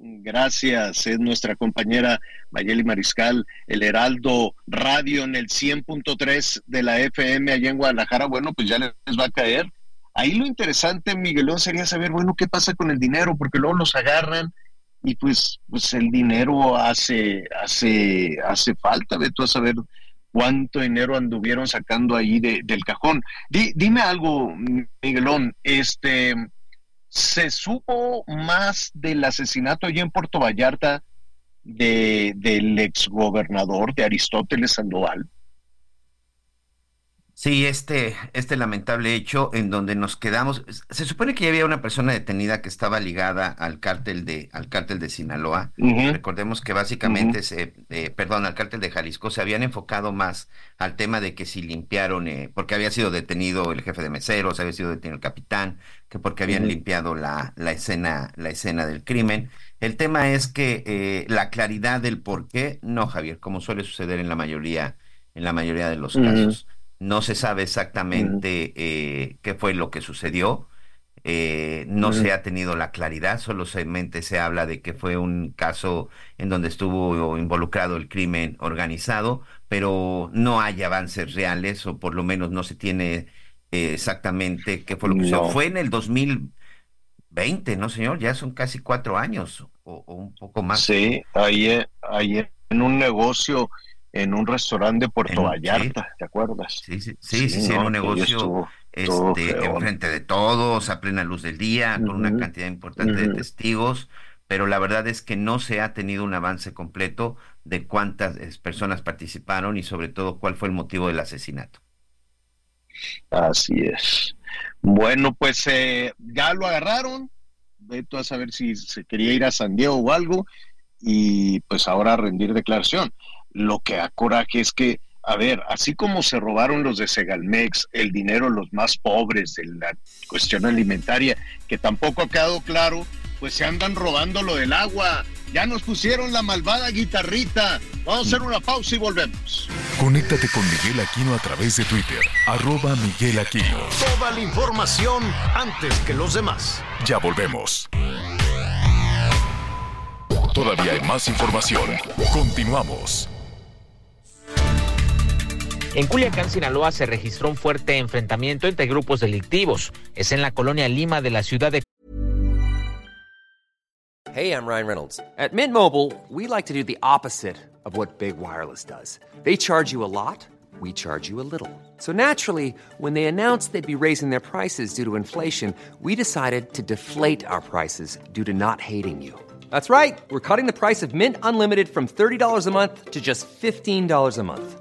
Gracias, es nuestra compañera Mayeli Mariscal, el Heraldo Radio en el 100.3 de la FM allá en Guadalajara. Bueno, pues ya les va a caer. Ahí lo interesante, Miguelón, sería saber, bueno, qué pasa con el dinero, porque luego los agarran y pues, pues el dinero hace, hace, hace falta, ve tú a saber cuánto dinero anduvieron sacando ahí de, del cajón. dime algo, Miguelón, este ¿Se supo más del asesinato allí en Puerto Vallarta de, del exgobernador de Aristóteles Sandoval? Sí, este, este lamentable hecho en donde nos quedamos. Se supone que ya había una persona detenida que estaba ligada al cártel de, al cártel de Sinaloa. Recordemos que básicamente se, eh, perdón, al cártel de Jalisco se habían enfocado más al tema de que si limpiaron, eh, porque había sido detenido el jefe de meseros, había sido detenido el capitán, que porque habían limpiado la, la escena, la escena del crimen. El tema es que eh, la claridad del por qué, no, Javier, como suele suceder en la mayoría, en la mayoría de los casos. No se sabe exactamente eh, qué fue lo que sucedió. Eh, no se ha tenido la claridad, solamente se habla de que fue un caso en donde estuvo involucrado el crimen organizado, pero no hay avances reales o por lo menos no se tiene eh, exactamente qué fue lo que sucedió. Fue en el 2020, ¿no, señor? Ya son casi cuatro años o, un poco más. Sí, ahí, ahí en un negocio en un restaurante de Puerto Vallarta, ¿te acuerdas? Sí, sí, sí, sí, en un negocio este, enfrente de todos, a plena luz del día, con una cantidad importante de testigos, pero la verdad es que no se ha tenido un avance completo de cuántas personas participaron y sobre todo cuál fue el motivo del asesinato. Así es. Bueno, pues eh, ya lo agarraron, veto a saber si se quería ir a San Diego o algo, y pues ahora rendir declaración. Lo que da coraje es que, a ver, así como se robaron los de Segalmex el dinero los más pobres de la cuestión alimentaria, que tampoco ha quedado claro, pues se andan robando lo del agua. Ya nos pusieron la malvada guitarrita. Vamos a hacer una pausa y volvemos. Conéctate con Miguel Aquino a través de Twitter, arroba Miguel Aquino. Toda la información antes que los demás. Ya volvemos. Todavía hay más información. Continuamos. En Culiacán, Sinaloa, se registró un fuerte enfrentamiento entre grupos delictivos. Es en la colonia Lima de la ciudad de Hey, I'm Ryan Reynolds. At Mint Mobile, we like to do the opposite of what Big Wireless does. They charge you a lot, we charge you a little. So naturally, when they announced they'd be raising their prices due to inflation, we decided to deflate our prices due to not hating you. That's right. We're cutting the price of Mint Unlimited from $30 a month to just $15 a month.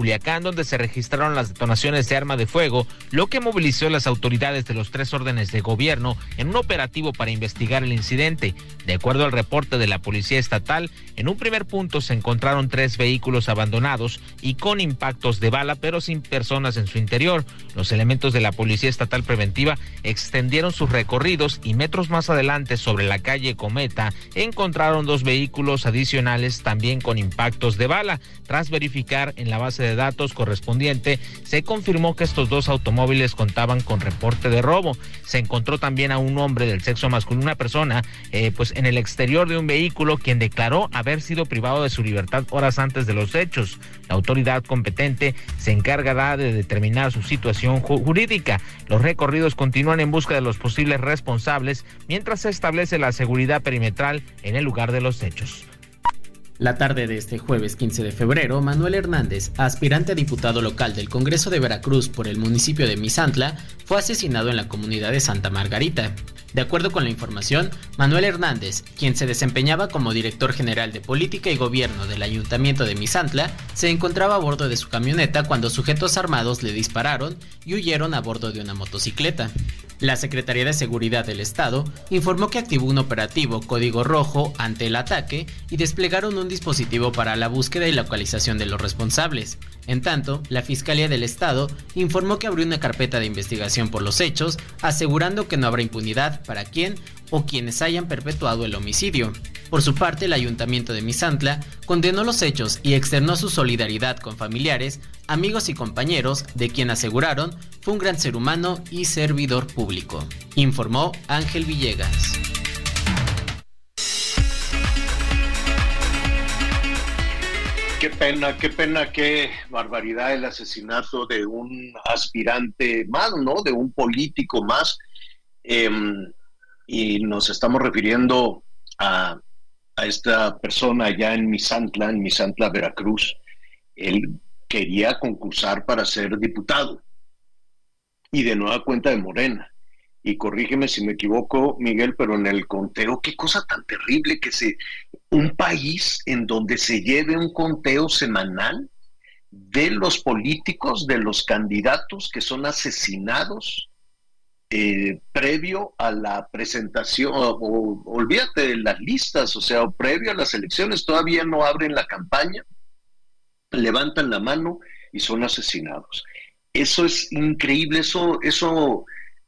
Culiacán, donde se registraron las detonaciones de arma de fuego, lo que movilizó a las autoridades de los tres órdenes de gobierno en un operativo para investigar el incidente. De acuerdo al reporte de la Policía Estatal, en un primer punto se encontraron tres vehículos abandonados y con impactos de bala, pero sin personas en su interior. Los elementos de la Policía Estatal Preventiva extendieron sus recorridos y metros más adelante, sobre la calle Cometa, encontraron dos vehículos adicionales también con impactos de bala. Tras verificar en la base de datos correspondiente, se confirmó que estos dos automóviles contaban con reporte de robo. Se encontró también a un hombre del sexo masculino, una persona, eh, pues en el exterior de un vehículo, quien declaró haber sido privado de su libertad horas antes de los hechos. La autoridad competente se encargará de determinar su situación jurídica. Los recorridos continúan en busca de los posibles responsables mientras se establece la seguridad perimetral en el lugar de los hechos. La tarde de este jueves 15 de febrero, Manuel Hernández, aspirante a diputado local del Congreso de Veracruz por el municipio de Misantla, fue asesinado en la comunidad de Santa Margarita. De acuerdo con la información, Manuel Hernández, quien se desempeñaba como director general de Política y Gobierno del Ayuntamiento de Misantla, se encontraba a bordo de su camioneta cuando sujetos armados le dispararon y huyeron a bordo de una motocicleta. La Secretaría de Seguridad del Estado informó que activó un operativo Código Rojo ante el ataque y desplegaron un dispositivo para la búsqueda y localización de los responsables. En tanto, la Fiscalía del Estado informó que abrió una carpeta de investigación por los hechos, asegurando que no habrá impunidad para quien o quienes hayan perpetuado el homicidio. Por su parte, el ayuntamiento de Misantla condenó los hechos y externó su solidaridad con familiares, amigos y compañeros de quien aseguraron fue un gran ser humano y servidor público, informó Ángel Villegas. Qué pena, qué pena, qué barbaridad el asesinato de un aspirante más, ¿no? De un político más. Em, y nos estamos refiriendo a, a, esta persona allá en Misantla, en Misantla, Veracruz. Él quería concursar para ser diputado y de nueva cuenta de Morena y corrígeme si me equivoco, Miguel, pero en el conteo, qué cosa tan terrible que se un país en donde se lleve un conteo semanal de los políticos, de los candidatos que son asesinados eh, previo a la presentación, o, olvídate de las listas, o sea, previo a las elecciones, todavía no abren la campaña, levantan la mano y son asesinados. Eso es increíble, eso, eso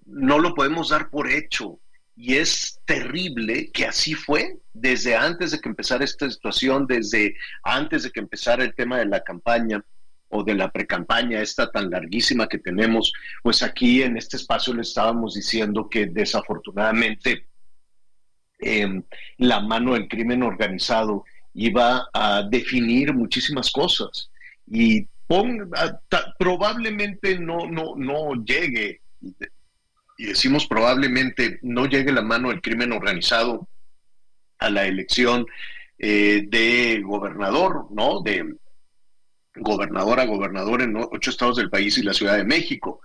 no lo podemos dar por hecho. Y es terrible que así fue desde antes de que empezara esta situación, desde antes de que empezara el tema de la campaña o de la precampaña esta tan larguísima que tenemos, pues aquí en este espacio le estábamos diciendo que desafortunadamente em, la mano del crimen organizado iba a definir muchísimas cosas y probablemente no, no, no llegue y decimos probablemente no llegue la mano del crimen organizado a la elección eh, de gobernador, ¿no? De gobernador a gobernador en ocho estados del país y la Ciudad de México,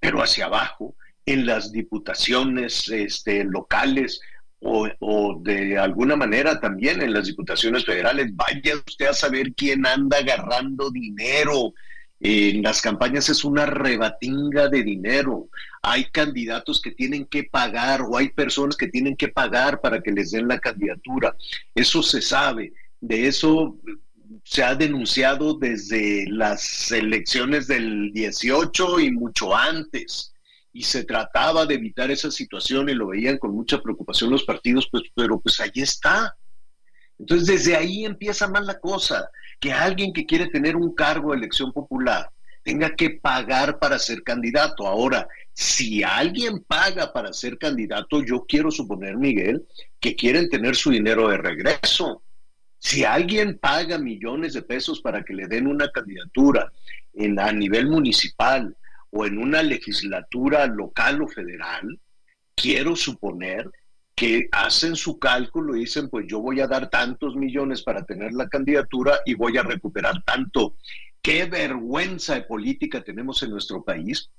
pero hacia abajo, en las diputaciones este, locales o, o, de alguna manera también en las diputaciones federales, vaya usted a saber quién anda agarrando dinero En las campañas es una rebatinga de dinero. Hay candidatos que tienen que pagar o hay personas que tienen que pagar para que les den la candidatura. Eso se sabe. De eso se ha denunciado desde las elecciones del 18 y mucho antes. Y se trataba de evitar esa situación y lo veían con mucha preocupación los partidos, pues, pero pues ahí está. Entonces desde ahí empieza mal la cosa que alguien que quiere tener un cargo de elección popular tenga que pagar para ser candidato. Ahora, si alguien paga para ser candidato, yo quiero suponer, Miguel, que quieren tener su dinero de regreso. Si alguien paga millones de pesos para que le den una candidatura en, a nivel municipal o en una legislatura local o federal, quiero suponer que hacen su cálculo y dicen, pues yo voy a dar tantos millones para tener la candidatura y voy a recuperar tanto. Qué vergüenza de política tenemos en nuestro país,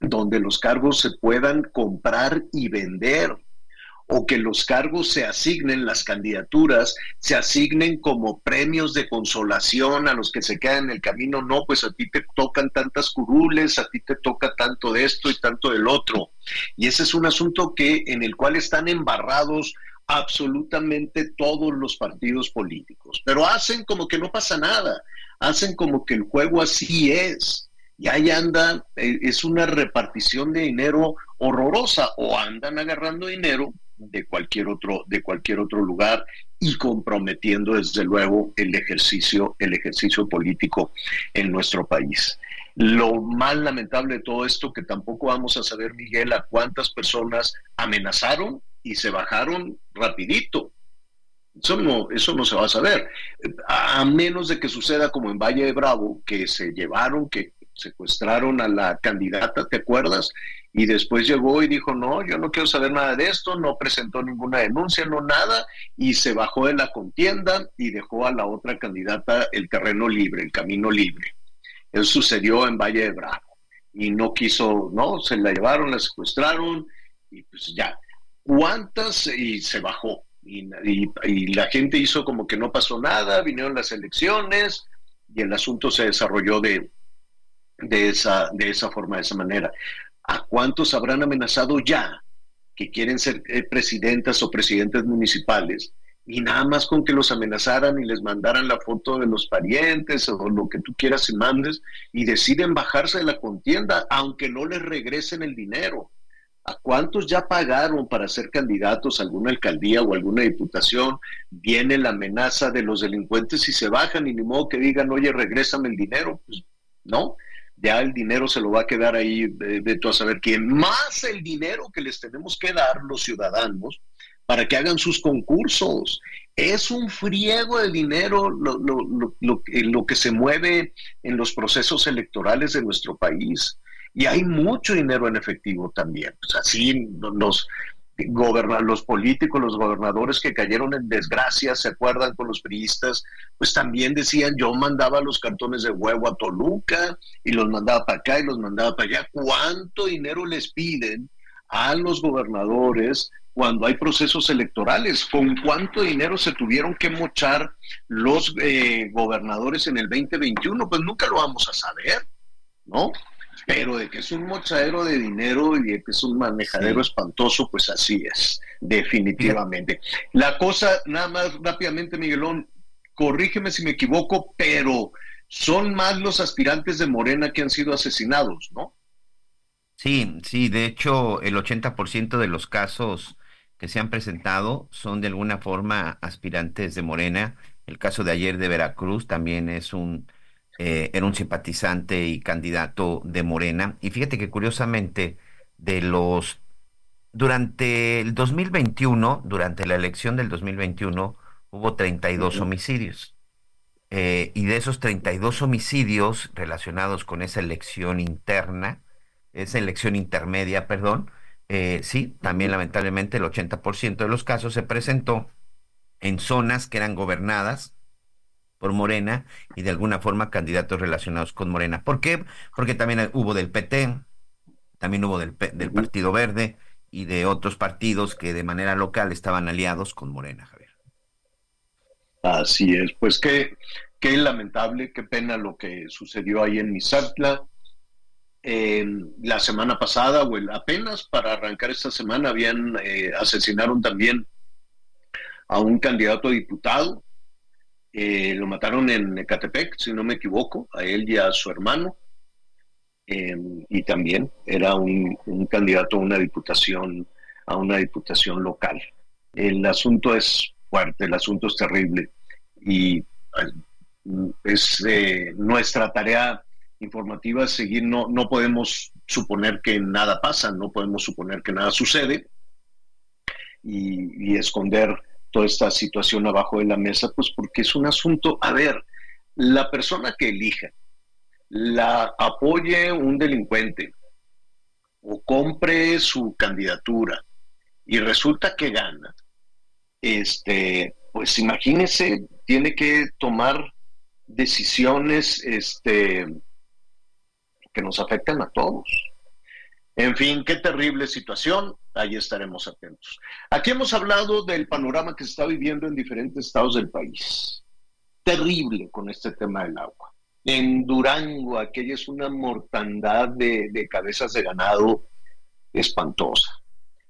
donde los cargos se puedan comprar y vender o que los cargos se asignen, las candidaturas se asignen como premios de consolación a los que se quedan en el camino. No, pues a ti te tocan tantas curules, a ti te toca tanto de esto y tanto del otro. Y ese es un asunto que en el cual están embarrados absolutamente todos los partidos políticos, pero hacen como que no pasa nada, hacen como que el juego así es. Y ahí anda, eh, es una repartición de dinero horrorosa o andan agarrando dinero de cualquier otro de cualquier otro lugar y comprometiendo desde luego el ejercicio el ejercicio político en nuestro país. Lo más lamentable de todo esto que tampoco vamos a saber Miguel a cuántas personas amenazaron y se bajaron rapidito. Eso no, eso no se va a saber, a menos de que suceda como en Valle de Bravo, que se llevaron, que secuestraron a la candidata, ¿te acuerdas? Y después llegó y dijo, no, yo no quiero saber nada de esto, no presentó ninguna denuncia, no nada, y se bajó de la contienda y dejó a la otra candidata el terreno libre, el camino libre. Eso sucedió en Valle de Bravo. Y no quiso, no, se la llevaron, la secuestraron y pues ya. ¿Cuántas? Y se bajó. Y, y la gente hizo como que no pasó nada, vinieron las elecciones y el asunto se desarrolló de, de esa, de esa forma, de esa manera. ¿A cuántos habrán amenazado ya que quieren ser eh, presidentas o presidentes municipales? Y nada más con que los amenazaran y les mandaran la foto de los parientes o lo que tú quieras y mandes y deciden bajarse de la contienda, aunque no les regresen el dinero. ¿A cuántos ya pagaron para ser candidatos a alguna alcaldía o alguna diputación? Viene la amenaza de los delincuentes y se bajan y ni modo que digan, oye, regrésame el dinero. Pues, no, ya el dinero se lo va a quedar ahí de, tú a saber quién, más el dinero que les tenemos que dar los ciudadanos para que hagan sus concursos. Es un friego de dinero lo, lo, lo, lo que se mueve en los procesos electorales de nuestro país. Y hay mucho dinero en efectivo también. Así los, políticos, los gobernadores que cayeron en desgracia, se acuerdan con los priistas, pues también decían, yo mandaba los cartones de huevo a Toluca y los mandaba para acá y los mandaba para allá. ¿Cuánto dinero les piden a los gobernadores cuando hay procesos electorales? ¿Con cuánto dinero se tuvieron que mochar los eh, gobernadores en el 2021? Pues nunca lo vamos a saber, ¿no? Pero de que es un mochadero de dinero y de que es un manejadero espantoso, pues así es, definitivamente. La cosa, nada más rápidamente, Miguelón, corrígeme si me equivoco, pero son más los aspirantes de Morena que han sido asesinados, ¿no? Sí, sí, de hecho, el 80% de los casos que se han presentado son de alguna forma aspirantes de Morena. El caso de ayer de Veracruz también es un eh, era un simpatizante y candidato de Morena. Y fíjate que curiosamente, de los durante el 2021, durante la elección del 2021, hubo 32 homicidios. Eh, y de esos 32 homicidios relacionados con esa elección interna, esa elección intermedia, perdón, eh, sí, también lamentablemente el 80% de los casos se presentó en zonas que eran gobernadas por Morena y de alguna forma candidatos relacionados con Morena. ¿Por qué? Porque también hubo del PT, también hubo del, del Partido Verde y de otros partidos que de manera local estaban aliados con Morena, Javier. Así es, pues qué, qué lamentable, qué pena lo que sucedió ahí en Misatla. la semana pasada, o apenas para arrancar esta semana, habían eh, asesinaron también a un candidato a diputado. Eh, lo mataron en Ecatepec, si no me equivoco, a él y a su hermano. Em, y también era un, candidato a una diputación, a una diputación local. El asunto es fuerte, el asunto es terrible y es eh, nuestra tarea informativa seguir, no, no podemos suponer que nada pasa, no podemos suponer que nada sucede y, y esconder toda esta situación abajo de la mesa, pues porque es un asunto, a ver, la persona que elija, la apoye un delincuente o compre su candidatura y resulta que gana, este, pues imagínese, tiene que tomar decisiones este, que nos afectan a todos. En fin, qué terrible situación. Ahí estaremos atentos. Aquí hemos hablado del panorama que se está viviendo en diferentes estados del país. Terrible con este tema del agua. En Durango, aquella es una mortandad de, cabezas de ganado espantosa.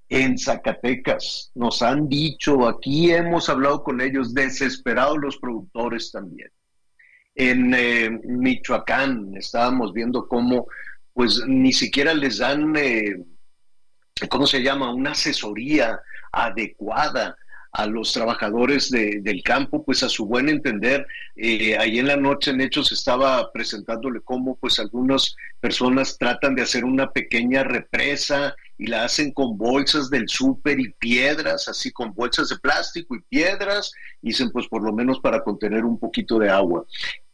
En Zacatecas nos han dicho, aquí hemos hablado con ellos, desesperados los productores también. En eh, Michoacán estábamos viendo cómo pues ni siquiera les dan, eh, ¿cómo se llama?, una asesoría adecuada a los trabajadores del campo, pues a su buen entender, eh, ahí en la noche en Hechos estaba presentándole cómo pues algunas personas tratan de hacer una pequeña represa y la hacen con bolsas del súper y piedras, así con bolsas de plástico y piedras, y dicen pues por lo menos para contener un poquito de agua.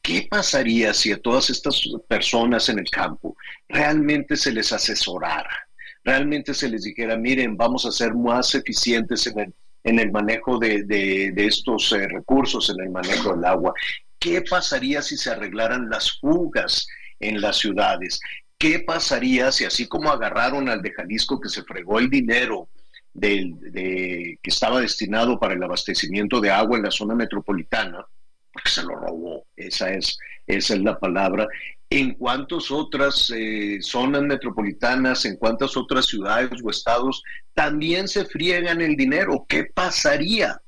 ¿Qué pasaría si a todas estas personas en el campo realmente se les asesorara? Realmente se les dijera, miren, vamos a ser más eficientes en el, en el manejo de, estos eh, recursos, en el manejo del agua. ¿Qué pasaría si se arreglaran las fugas en las ciudades? ¿Qué pasaría si así como agarraron al de Jalisco que se fregó el dinero del, de, que estaba destinado para el abastecimiento de agua en la zona metropolitana, porque se lo robó, esa es, esa es la palabra. En cuántas otras eh, zonas metropolitanas, en cuántas otras ciudades o estados también se friegan el dinero, ¿qué pasaría?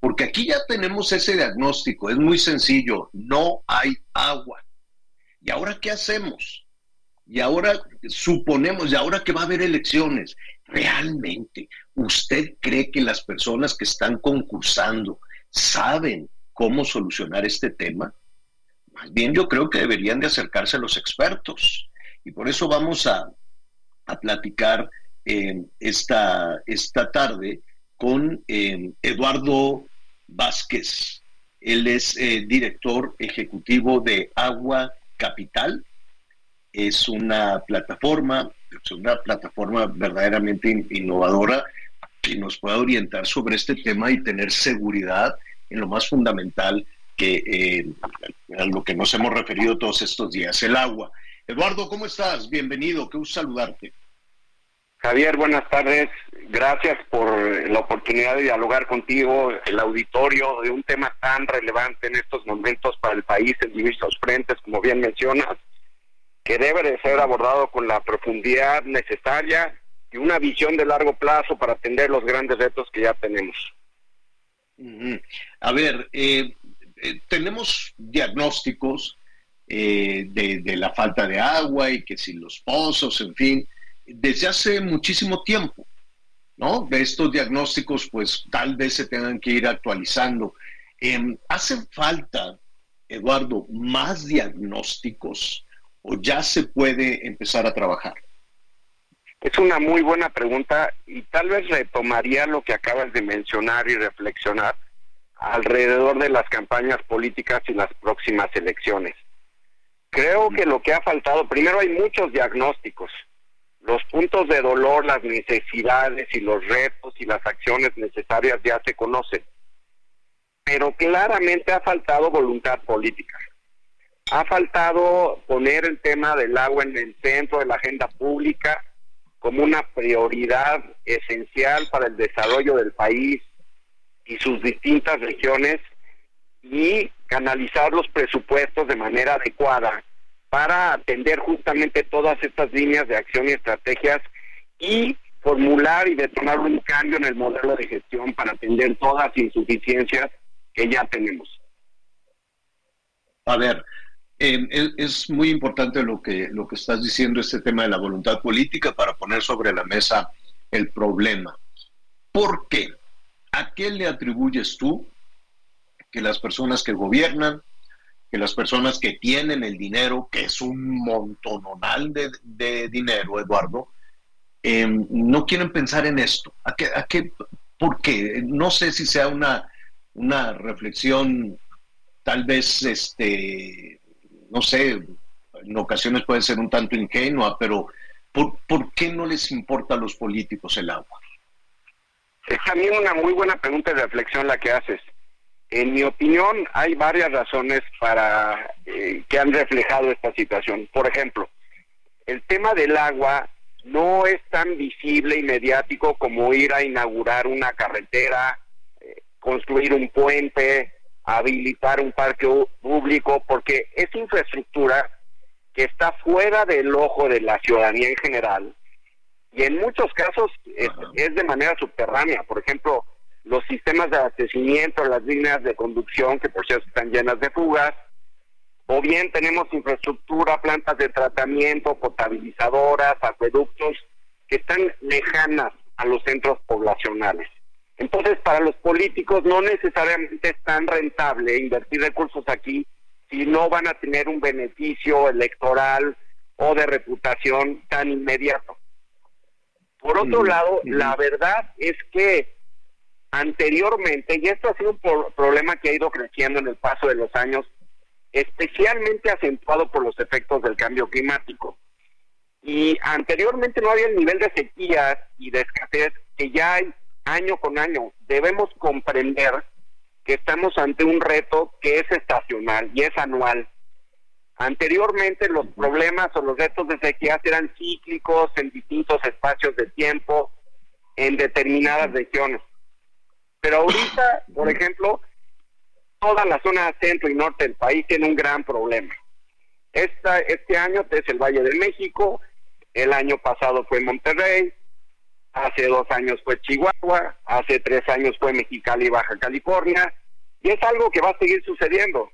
Porque aquí ya tenemos ese diagnóstico, es muy sencillo, no hay agua. ¿Y ahora qué hacemos? Y ahora suponemos, y ahora que va a haber elecciones, ¿realmente usted cree que las personas que están concursando saben cómo solucionar este tema, más bien yo creo que deberían de acercarse a los expertos. Y por eso vamos a, platicar eh, esta, esta tarde con eh, Eduardo Vázquez. Él es eh, director ejecutivo de Agua Capital. Es una plataforma, es una plataforma verdaderamente innovadora que nos pueda orientar sobre este tema y tener seguridad en lo más fundamental que eh, a lo que nos hemos referido todos estos días, el agua. Eduardo, ¿cómo estás? Bienvenido, qué gusto saludarte. Javier, buenas tardes. Gracias por la oportunidad de dialogar contigo, el auditorio, de un tema tan relevante en estos momentos para el país en diversos frentes, como bien mencionas, que debe de ser abordado con la profundidad necesaria y una visión de largo plazo para atender los grandes retos que ya tenemos. A ver, eh, eh, tenemos diagnósticos eh, de, la falta de agua y que si los pozos, en fin, desde hace muchísimo tiempo, ¿no? De estos diagnósticos, pues tal vez se tengan que ir actualizando. Em, ¿Hacen falta, Eduardo, más diagnósticos o ya se puede empezar a trabajar? Es una muy buena pregunta y tal vez retomaría lo que acabas de mencionar y reflexionar alrededor de las campañas políticas y las próximas elecciones. Creo que lo que ha faltado, primero hay muchos diagnósticos, los puntos de dolor, las necesidades y los retos y las acciones necesarias ya se conocen, pero claramente ha faltado voluntad política. Ha faltado poner el tema del agua en el centro de la agenda pública, como una prioridad esencial para el desarrollo del país y sus distintas regiones y canalizar los presupuestos de manera adecuada para atender justamente todas estas líneas de acción y estrategias y formular y detonar un cambio en el modelo de gestión para atender todas las insuficiencias que ya tenemos. A ver, eh, es, muy importante lo que, lo que estás diciendo, este tema de la voluntad política para poner sobre la mesa el problema. ¿Por qué? ¿A qué le atribuyes tú que las personas que gobiernan, que las personas que tienen el dinero, que es un montononal de, dinero, Eduardo, em, no quieren pensar en esto? ¿A qué, ¿Por qué? No sé si sea una, una reflexión tal vez, este, no sé, en ocasiones puede ser un tanto ingenua, pero ¿por, ¿por qué no les importa a los políticos el agua? Es también una muy buena pregunta de reflexión la que haces. En mi opinión, hay varias razones para eh, que han reflejado esta situación. Por ejemplo, el tema del agua no es tan visible y mediático como ir a inaugurar una carretera, eh, construir un puente, habilitar un parque público, porque es infraestructura que está fuera del ojo de la ciudadanía en general y en muchos casos es, de manera subterránea. Por ejemplo, los sistemas de abastecimiento, las líneas de conducción que por cierto están llenas de fugas, o bien tenemos infraestructura, plantas de tratamiento, potabilizadoras, acueductos que están lejanas a los centros poblacionales. Entonces, para los políticos no necesariamente es tan rentable invertir recursos aquí si no van a tener un beneficio electoral o de reputación tan inmediato. Por otro lado, la verdad es que anteriormente, y esto ha sido un problema que ha ido creciendo en el paso de los años, especialmente acentuado por los efectos del cambio climático. Y anteriormente no había el nivel de sequías y de escasez que ya hay año con año. Debemos comprender que estamos ante un reto que es estacional y es anual. Anteriormente los problemas o los retos de sequía eran cíclicos en distintos espacios de tiempo, en determinadas regiones. Pero ahorita, por ejemplo, toda la zona centro y norte del país tiene un gran problema. Esta, este año es el Valle de México, el año pasado fue Monterrey, hace dos años fue Chihuahua, hace tres años fue Mexicali y Baja California, y es algo que va a seguir sucediendo.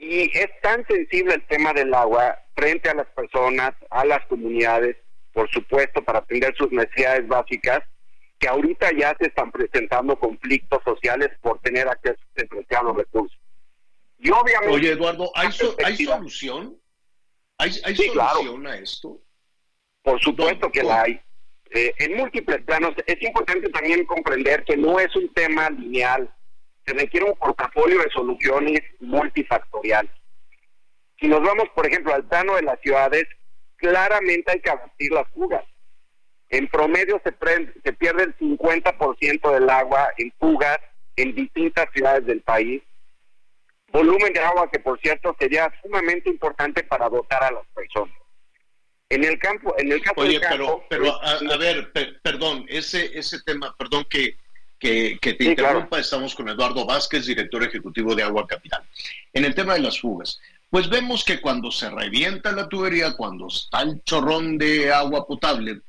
Y es tan sensible el tema del agua frente a las personas, a las comunidades, por supuesto, para atender sus necesidades básicas, que ahorita ya se están presentando conflictos sociales por tener acceso a los recursos. Y obviamente... Oye, Eduardo, ¿hay, solución? ¿Hay, solución a esto? Por supuesto que la hay. Eh, en múltiples planos, es importante también comprender que no es un tema lineal se requiere un portafolio de soluciones multifactoriales. Si nos vamos, por ejemplo, al plano de las ciudades, claramente hay que abatir las fugas. En promedio se, se pierde el 50% del agua en fugas en distintas ciudades del país. Volumen de agua que, por cierto, sería sumamente importante para dotar a las personas. En el campo, en el caso Oye, pero, pero a, ver, perdón, ese, ese tema, perdón que que, te interrumpa. Estamos con Eduardo Vázquez, director ejecutivo de Agua Capital. En el tema de las fugas, pues vemos que cuando se revienta la tubería, cuando está el chorrón de agua potable,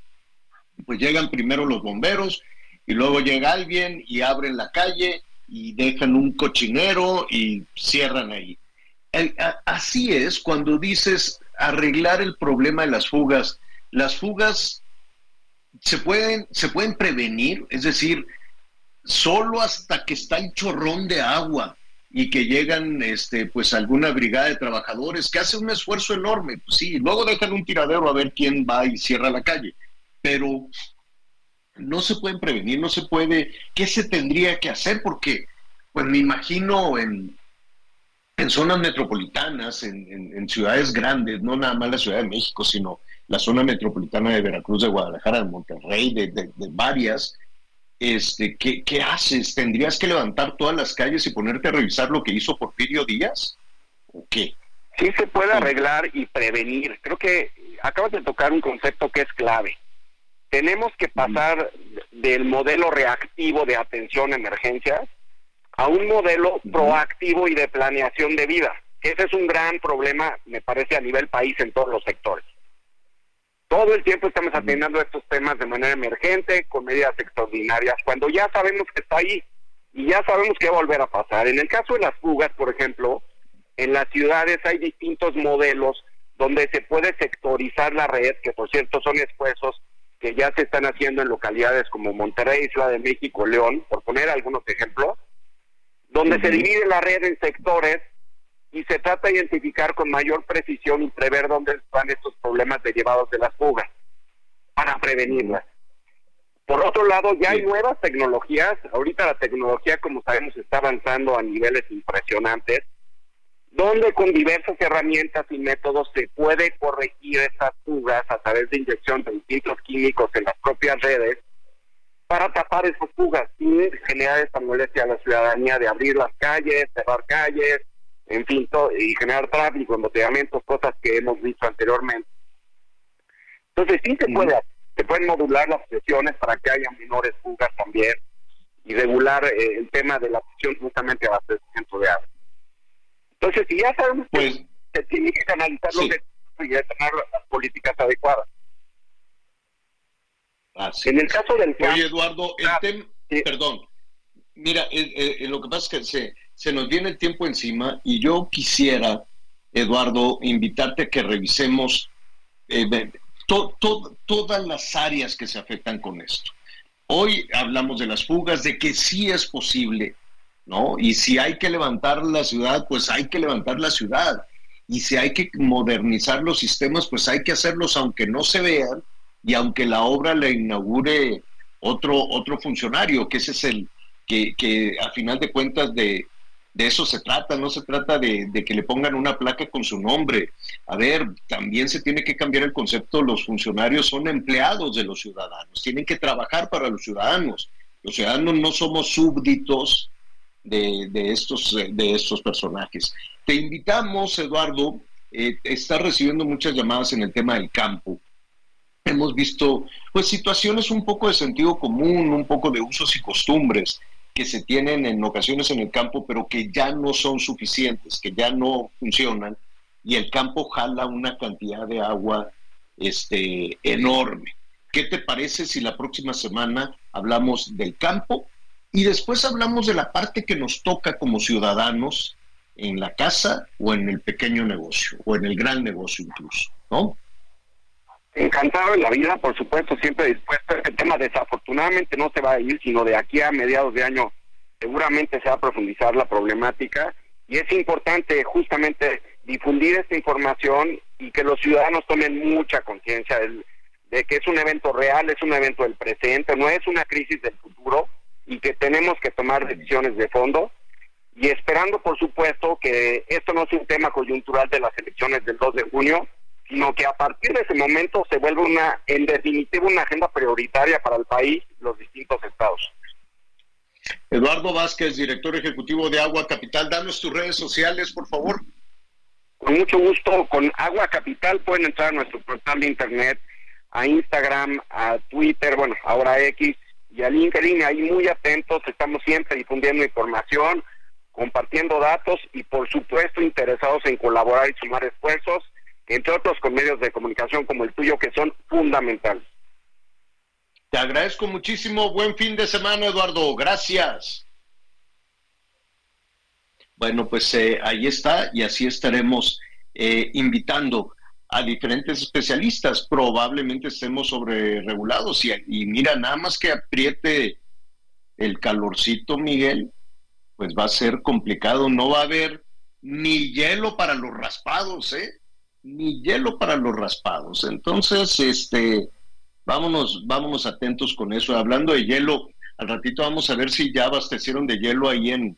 pues llegan primero los bomberos y luego llega alguien y abren la calle y dejan un cochinero y cierran ahí. Así es cuando dices arreglar el problema de las fugas. Las fugas se pueden, se pueden prevenir, es decir, solo hasta que está el chorrón de agua y que llegan este pues alguna brigada de trabajadores que hace un esfuerzo enorme, pues sí, luego dejan un tiradero a ver quién va y cierra la calle, pero no se pueden prevenir, no se puede, ¿qué se tendría que hacer? Porque pues me imagino en, en zonas metropolitanas, en, ciudades grandes, no nada más la Ciudad de México, sino la zona metropolitana de Veracruz, de Guadalajara, de Monterrey, de, de varias, este, ¿qué, ¿qué, haces? ¿Tendrías que levantar todas las calles y ponerte a revisar lo que hizo Porfirio Díaz? ¿O qué? Sí se puede arreglar y prevenir. Creo que acabas de tocar un concepto que es clave. Tenemos que pasar del modelo reactivo de atención a emergencias a un modelo proactivo y de planeación de vida. Ese es un gran problema, me parece, a nivel país en todos los sectores. Todo el tiempo estamos atendiendo estos temas de manera emergente, con medidas extraordinarias, cuando ya sabemos que está ahí y ya sabemos que va a volver a pasar. En el caso de las fugas, por ejemplo, en las ciudades hay distintos modelos donde se puede sectorizar la red, que por cierto son esfuerzos que ya se están haciendo en localidades como Monterrey, Ciudad de México, León, por poner algunos ejemplos, donde se divide la red en sectores y se trata de identificar con mayor precisión y prever dónde están estos problemas derivados de las fugas para prevenirlas. Por otro lado, ya hay nuevas tecnologías. Ahorita la tecnología, como sabemos, está avanzando a niveles impresionantes, donde con diversas herramientas y métodos se puede corregir estas fugas a través de inyección de distintos químicos en las propias redes para tapar esas fugas sin generar esta molestia a la ciudadanía de abrir las calles, cerrar calles, en fin, y generar tráfico, embotellamientos, cosas que hemos visto anteriormente. Entonces sí se puede, se pueden modular las presiones para que haya menores fugas también y regular eh, el tema de la presión justamente a abastecimiento de agua. Entonces, si ya sabemos que pues, se tiene que canalizar los y tener las políticas adecuadas. en el caso del Oye, Eduardo, el tema, perdón, mira, lo que pasa es que se, se nos viene el tiempo encima y yo quisiera, Eduardo, invitarte a que revisemos eh, todas las áreas que se afectan con esto. Hoy hablamos de las fugas, de que sí es posible, ¿no? Y si hay que levantar la ciudad, pues hay que levantar la ciudad. Y si hay que modernizar los sistemas, pues hay que hacerlos aunque no se vean y aunque la obra la inaugure otro, otro funcionario, que ese es el que, que a final de cuentas de, de eso se trata, no se trata de, que le pongan una placa con su nombre. A ver, también se tiene que cambiar el concepto, los funcionarios son empleados de los ciudadanos, tienen que trabajar para los ciudadanos. Los ciudadanos no somos súbditos de, estos, de estos personajes. Te invitamos, Eduardo, eh, estás recibiendo muchas llamadas en el tema del campo. Hemos visto pues situaciones un poco de sentido común, un poco de usos y costumbres se tienen en ocasiones en el campo, pero que ya no son suficientes, que ya no funcionan, y el campo jala una cantidad de agua este, enorme. ¿Qué te parece si la próxima semana hablamos del campo y después hablamos de la parte que nos toca como ciudadanos en la casa o en el pequeño negocio o en el gran negocio incluso, ¿no? Encantado de la vida, por supuesto, siempre dispuesto. El tema desafortunadamente no se va a ir, sino de aquí a mediados de año seguramente se va a profundizar la problemática y es importante justamente difundir esta información y que los ciudadanos tomen mucha conciencia de que es un evento real, es un evento del presente, no es una crisis del futuro y que tenemos que tomar decisiones de fondo y esperando, por supuesto, que esto no sea un tema coyuntural de las elecciones del 2 de junio, sino que a partir de ese momento se vuelve una, en definitiva, una agenda prioritaria para el país, los distintos estados. Eduardo Vázquez, director ejecutivo de Agua Capital, danos tus redes sociales, por favor. Con mucho gusto, con Agua Capital pueden entrar a nuestro portal de internet, a Instagram, a Twitter, bueno, ahora X y a LinkedIn, ahí muy atentos, estamos siempre difundiendo información, compartiendo datos y por supuesto interesados en colaborar y sumar esfuerzos entre otros con medios de comunicación como el tuyo, que son fundamentales. Te agradezco muchísimo. Buen fin de semana, Eduardo. Gracias. Bueno, pues eh, ahí está y así estaremos eh, invitando a diferentes especialistas. Probablemente estemos sobre regulados y, y mira, nada más que apriete el calorcito, Miguel, pues va a ser complicado. No va a haber ni hielo para los raspados, ¿eh? Ni hielo para los raspados. Entonces, este, vámonos, vámonos atentos con eso. Hablando de hielo, al ratito vamos a ver si ya abastecieron de hielo ahí en,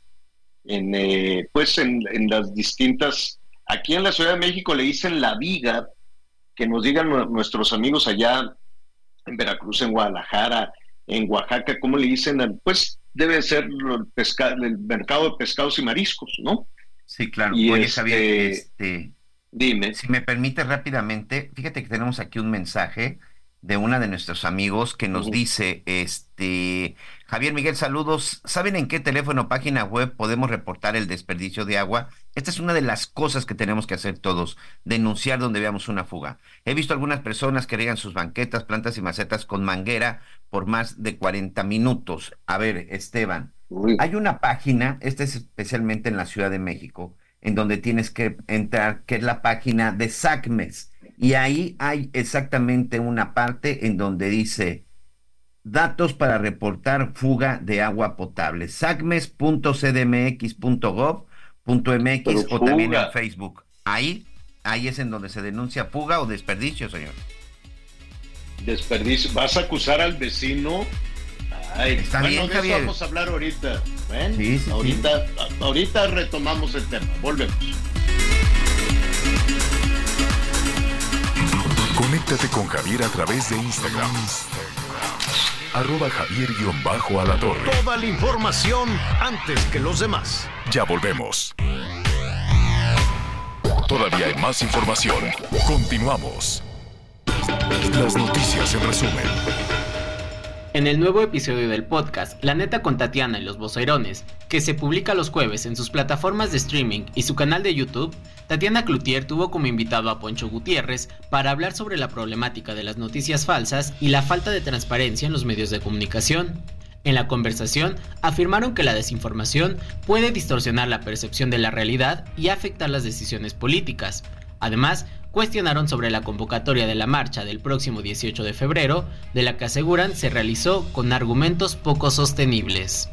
en eh, pues en, las distintas, aquí en la Ciudad de México le dicen la viga, que nos digan nuestros amigos allá en Veracruz, en Guadalajara, en Oaxaca, ¿cómo le dicen? Pues debe ser el, el mercado de pescados y mariscos, ¿no? Sí, claro. Y Oye, este, este Dime. Si me permite rápidamente, fíjate que tenemos aquí un mensaje de una de nuestros amigos que nos dice, este, Javier Miguel, saludos. ¿Saben en qué teléfono, página web podemos reportar el desperdicio de agua? Esta es una de las cosas que tenemos que hacer todos, denunciar donde veamos una fuga. He visto algunas personas que riegan sus banquetas, plantas y macetas con manguera por más de 40 minutos. A ver, Esteban, hay una página, esta es especialmente en la Ciudad de México, en donde tienes que entrar, que es la página de SACMES y ahí hay exactamente una parte en donde dice datos para reportar fuga de agua potable. sacmes.cdmx.gov.mx o también en Facebook. Ahí, ahí es en donde se denuncia fuga o desperdicio, señor. Desperdicio. ¿Vas a acusar al vecino? Ay, Está bueno, bien, de Javier. eso vamos a hablar ahorita. ¿ven? Sí, sí, sí. ahorita, ahorita retomamos el tema. Volvemos. Conéctate con Javier a través de Instagram. Arroba Javier-Alatorre. Toda la información antes que los demás. Ya volvemos. Todavía hay más información. Continuamos. Las noticias en resumen. En el nuevo episodio del podcast La Neta con Tatiana y los Bocerones, que se publica los jueves en sus plataformas de streaming y su canal de YouTube, Tatiana Cloutier tuvo como invitado a Poncho Gutiérrez para hablar sobre la problemática de las noticias falsas y la falta de transparencia en los medios de comunicación. En la conversación afirmaron que la desinformación puede distorsionar la percepción de la realidad y afectar las decisiones políticas. Además, cuestionaron sobre la convocatoria de la marcha del próximo 18 de febrero, de la que aseguran se realizó con argumentos poco sostenibles.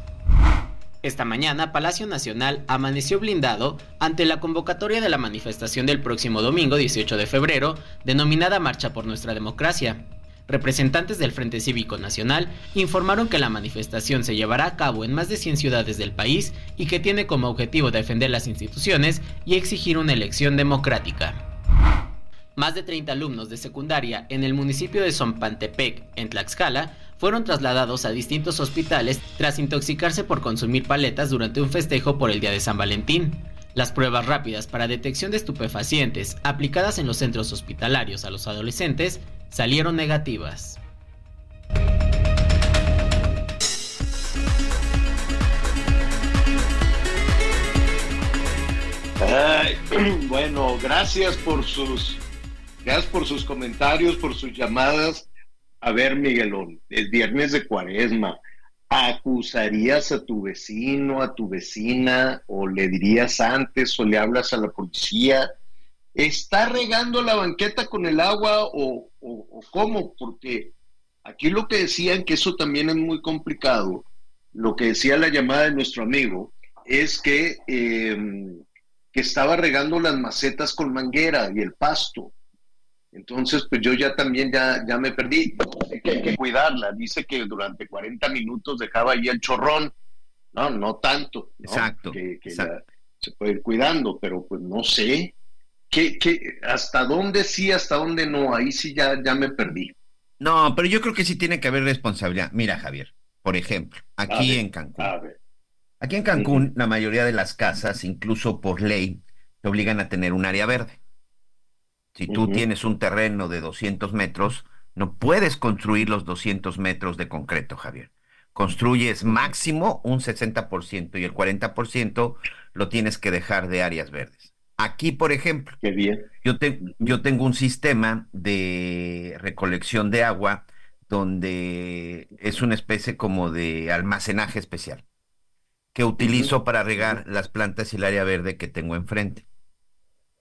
Esta mañana, Palacio Nacional amaneció blindado ante la convocatoria de la manifestación del próximo domingo 18 de febrero, denominada Marcha por Nuestra Democracia. Representantes del Frente Cívico Nacional informaron que la manifestación se llevará a cabo en más de 100 ciudades del país y que tiene como objetivo defender las instituciones y exigir una elección democrática. Más de 30 alumnos de secundaria en el municipio de Zompantepec, en Tlaxcala, fueron trasladados a distintos hospitales tras intoxicarse por consumir paletas durante un festejo por el Día de San Valentín. Las pruebas rápidas para detección de estupefacientes aplicadas en los centros hospitalarios a los adolescentes salieron negativas. Ay, bueno, gracias por sus gracias por sus comentarios, por sus llamadas. A ver, Miguelón, el viernes de Cuaresma, ¿acusarías a tu vecino, a tu vecina, o le dirías antes, o le hablas a la policía? ¿Está regando la banqueta con el agua o, o- o cómo? Porque aquí lo que decían, que eso también es muy complicado, lo que decía la llamada de nuestro amigo, es que, eh, que estaba regando las macetas con manguera y el pasto. Entonces, pues yo ya también ya, ya me perdí. Que hay que cuidarla. Dice que durante 40 minutos dejaba ahí el chorrón. No, no tanto. ¿no? Exacto, Que, que exacto. la- se puede ir cuidando, pero pues no sé. ¿Qué, qué, hasta dónde sí, hasta dónde no? Ahí sí ya, ya me perdí. No, pero yo creo que sí tiene que haber responsabilidad. Mira, Javier, por ejemplo, aquí ver, en Cancún. Aquí en Cancún, la mayoría de las casas, incluso por ley, te obligan a tener un área verde. Si tú tienes un terreno de 200 metros, no puedes construir los 200 metros de concreto, Javier. Construyes máximo un 60% y el 40% lo tienes que dejar de áreas verdes. Aquí, por ejemplo, Qué bien. yo, te- yo tengo un sistema de recolección de agua donde es una especie como de almacenaje especial que utilizo para regar las plantas y el área verde que tengo enfrente.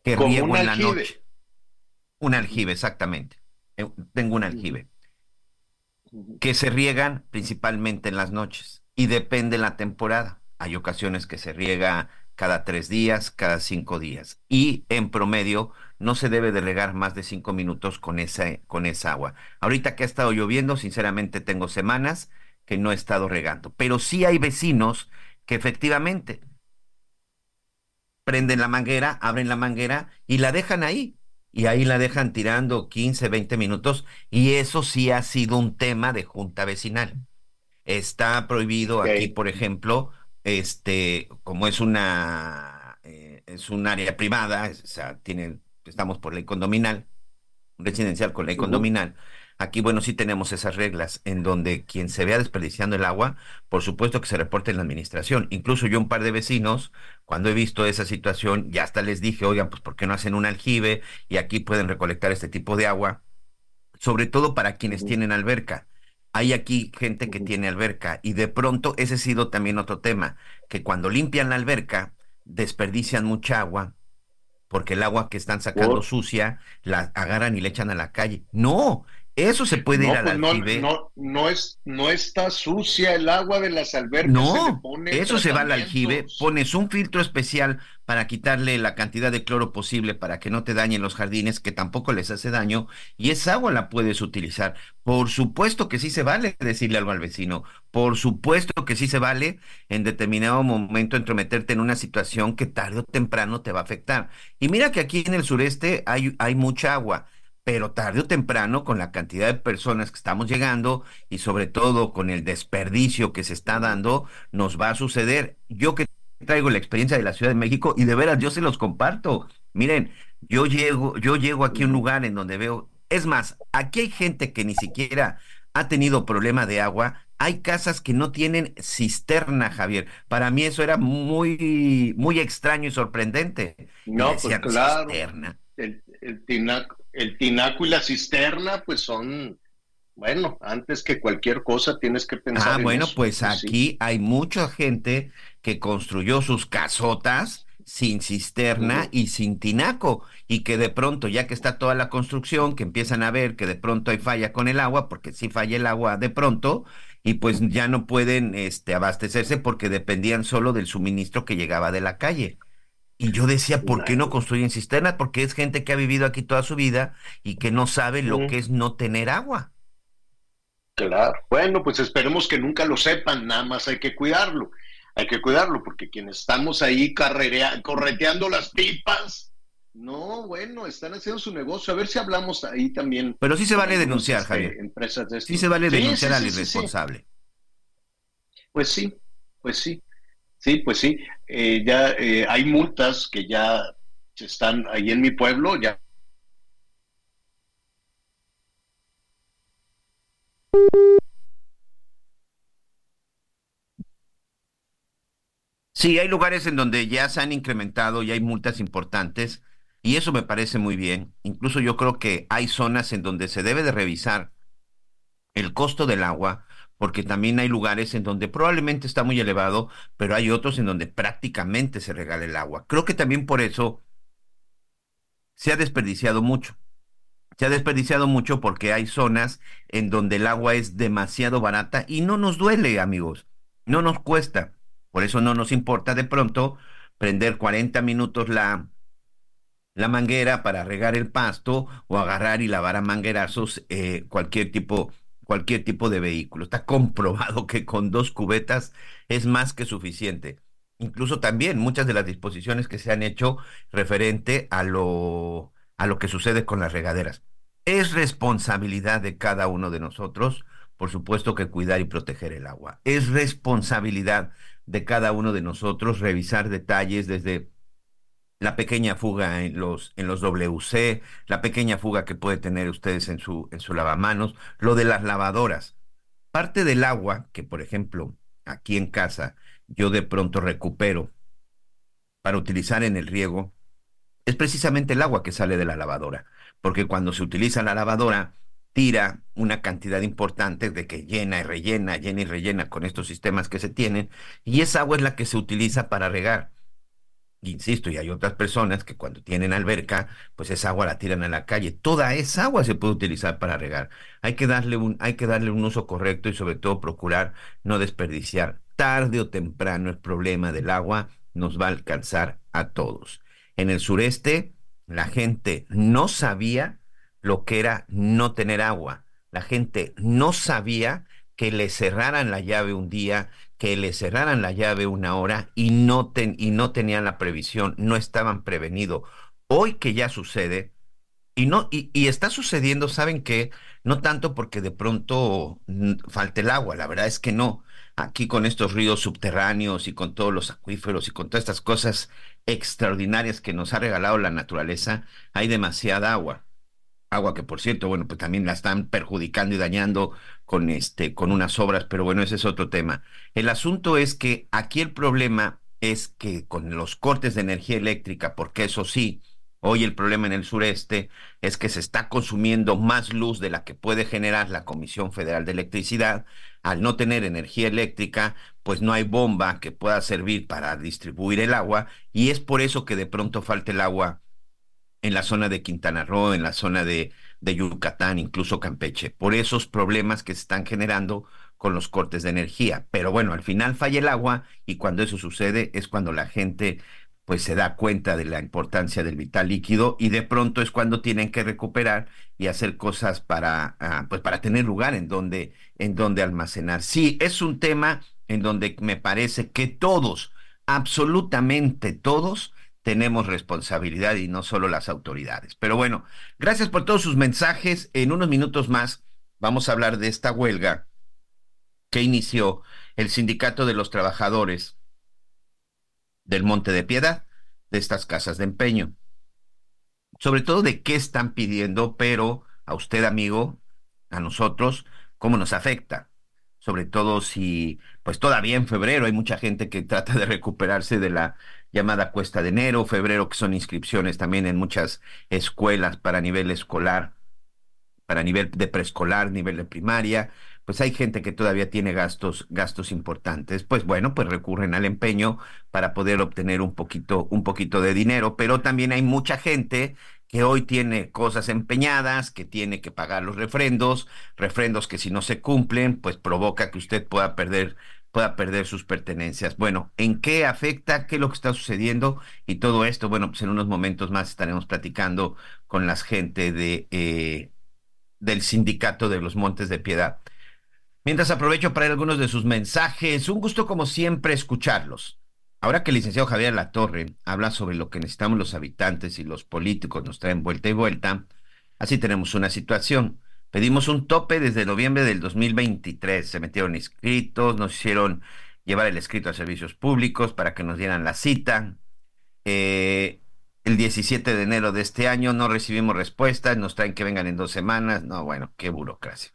Que Como riego en la noche. Un aljibe, exactamente. Eh, Tengo un aljibe. Que se riegan principalmente en las noches. Y depende la temporada. Hay ocasiones que se riega cada tres días, cada cinco días. Y en promedio no se debe de regar más de cinco minutos con esa, con esa agua. Ahorita que ha estado lloviendo, sinceramente tengo semanas que no he estado regando. Pero sí hay vecinos que efectivamente prenden la manguera, abren la manguera y la dejan ahí. Y ahí la dejan tirando 15, 20 minutos. Y eso sí ha sido un tema de junta vecinal. Está prohibido aquí, por ejemplo, este, como es una, eh, es un área privada, o sea, tiene, estamos por ley condominal, residencial con ley condominal, aquí, bueno, sí tenemos esas reglas en donde quien se vea desperdiciando el agua, por supuesto que se reporte en la administración. Incluso yo un par de vecinos, cuando he visto esa situación, ya hasta les dije, oigan, pues ¿por qué no hacen un aljibe y aquí pueden recolectar este tipo de agua? Sobre todo para quienes tienen alberca. Hay aquí gente que tiene alberca y de pronto ese ha sido también otro tema, que cuando limpian la alberca desperdician mucha agua porque el agua que están sacando sucia la agarran y le echan a la calle. No, eso se puede ir al pues aljibe. No, no, es, no está sucia el agua de las albercas. No, eso se va al aljibe. Pones un filtro especial para quitarle la cantidad de cloro posible para que no te dañen los jardines, que tampoco les hace daño, y esa agua la puedes utilizar. Por supuesto que sí se vale decirle algo al vecino. Por supuesto que sí se vale en determinado momento entrometerte en una situación que tarde o temprano te va a afectar. Y mira que aquí en el sureste hay, hay mucha agua pero tarde o temprano, con la cantidad de personas que estamos llegando y sobre todo con el desperdicio que se está dando, nos va a suceder. Yo que traigo la experiencia de la Ciudad de México y de veras yo se los comparto. Miren, yo llego, yo llego aquí a un lugar en donde veo, es más, aquí hay gente que ni siquiera ha tenido problema de agua. Hay casas que no tienen cisterna, Javier. Para mí eso era muy, muy extraño y sorprendente. No, pues claro. Cisterna. El, el, tinaco, el tinaco y la cisterna, pues son, bueno, antes que cualquier cosa tienes que pensar. Ah, bueno, pues, pues aquí hay mucha gente que construyó sus casotas sin cisterna y sin tinaco y que de pronto ya que está toda la construcción que empiezan a ver que de pronto hay falla con el agua porque sí falla el agua de pronto y pues ya no pueden este abastecerse porque dependían solo del suministro que llegaba de la calle. Y yo decía, ¿por qué no construyen cisternas? Porque es gente que ha vivido aquí toda su vida y que no sabe lo que es no tener agua. Claro. Bueno, pues esperemos que nunca lo sepan, nada más hay que cuidarlo. Hay que cuidarlo porque quienes estamos ahí correteando las pipas, no, bueno, están haciendo su negocio. A ver si hablamos ahí también. Pero sí se vale denunciar, este, Javier. Empresas de sí se vale denunciar al irresponsable. Pues sí, pues sí. Sí, pues sí. Eh, ya eh, hay multas que ya están ahí en mi pueblo, ya. Sí, hay lugares en donde ya se han incrementado y hay multas importantes y eso me parece muy bien. Incluso yo creo que hay zonas en donde se debe de revisar el costo del agua porque también hay lugares en donde probablemente está muy elevado, pero hay otros en donde prácticamente se regala el agua. Creo que también por eso se ha desperdiciado mucho. Se ha desperdiciado mucho porque hay zonas en donde el agua es demasiado barata y no nos duele, amigos. No nos cuesta. Por eso no nos importa de pronto prender 40 minutos la, la manguera para regar el pasto o agarrar y lavar a manguerazos eh, cualquier tipo cualquier tipo de vehículo. Está comprobado que con dos cubetas es más que suficiente. Incluso también muchas de las disposiciones que se han hecho referente a lo, a lo que sucede con las regaderas. Es responsabilidad de cada uno de nosotros, por supuesto, que cuidar y proteger el agua. Es responsabilidad de cada uno de nosotros revisar detalles desde la pequeña fuga en los, en los WC, la pequeña fuga que puede tener ustedes en su, en su lavamanos, lo de las lavadoras. Parte del agua que, por ejemplo, aquí en casa yo de pronto recupero para utilizar en el riego, es precisamente el agua que sale de la lavadora, porque cuando se utiliza la lavadora, tira una cantidad importante de que llena y rellena, llena y rellena con estos sistemas que se tienen, y esa agua es la que se utiliza para regar insisto, y hay otras personas que cuando tienen alberca, pues esa agua la tiran a la calle. Toda esa agua se puede utilizar para regar. Hay que darle un, hay que darle un uso correcto y sobre todo procurar no desperdiciar. Tarde o temprano el problema del agua nos va a alcanzar a todos. En el sureste, la gente no sabía lo que era no tener agua. La gente no sabía que le cerraran la llave un día, que le cerraran la llave una hora y no, y no tenían la previsión, no estaban prevenidos. Hoy que ya sucede, y, no, y, y está sucediendo, ¿saben qué? No tanto porque de pronto falte el agua, la verdad es que no. Aquí con estos ríos subterráneos y con todos los acuíferos y con todas estas cosas extraordinarias que nos ha regalado la naturaleza, hay demasiada agua. Agua que por cierto, bueno, pues también la están perjudicando y dañando con este con unas obras, pero bueno, ese es otro tema. El asunto es que aquí el problema es que con los cortes de energía eléctrica, porque eso sí, hoy el problema en el sureste es que se está consumiendo más luz de la que puede generar la Comisión Federal de Electricidad. Al no tener energía eléctrica, pues no hay bomba que pueda servir para distribuir el agua y es por eso que de pronto falta el agua en la zona de Quintana Roo, en la zona de, Yucatán, incluso Campeche, por esos problemas que se están generando con los cortes de energía. Pero bueno, al final falla el agua y cuando eso sucede es cuando la gente pues se da cuenta de la importancia del vital líquido y de pronto es cuando tienen que recuperar y hacer cosas para ah, pues para tener lugar en donde en donde almacenar. Sí, es un tema en donde me parece que todos, absolutamente todos tenemos responsabilidad y no solo las autoridades. Pero bueno, gracias por todos sus mensajes. En unos minutos más vamos a hablar de esta huelga que inició el Sindicato de los Trabajadores del Monte de Piedad, de estas casas de empeño. Sobre todo de qué están pidiendo, pero a usted, amigo, a nosotros, cómo nos afecta. Sobre todo si, pues todavía en febrero hay mucha gente que trata de recuperarse de la llamada cuesta de enero, febrero, que son inscripciones también en muchas escuelas para nivel escolar, para nivel de preescolar, nivel de primaria, pues hay gente que todavía tiene gastos, gastos importantes. Pues bueno, pues recurren al empeño para poder obtener un poquito, un poquito de dinero, pero también hay mucha gente que hoy tiene cosas empeñadas, que tiene que pagar los refrendos, refrendos que si no se cumplen, pues provoca que usted pueda perder pueda perder sus pertenencias. Bueno, ¿en qué afecta? ¿Qué es lo que está sucediendo? Y todo esto, bueno, pues en unos momentos más estaremos platicando con la gente de, eh, del sindicato de los Montes de Piedad. Mientras aprovecho para ir algunos de sus mensajes, un gusto como siempre escucharlos. Ahora que el licenciado Javier Latorre habla sobre lo que necesitamos los habitantes y los políticos nos traen vuelta y vuelta, así tenemos una situación. Pedimos un tope desde noviembre del 2023. Se metieron inscritos, nos hicieron llevar el escrito a servicios públicos para que nos dieran la cita. Eh, el 17 de enero de este año no recibimos respuestas, nos traen que vengan en dos semanas. No, bueno, qué burocracia.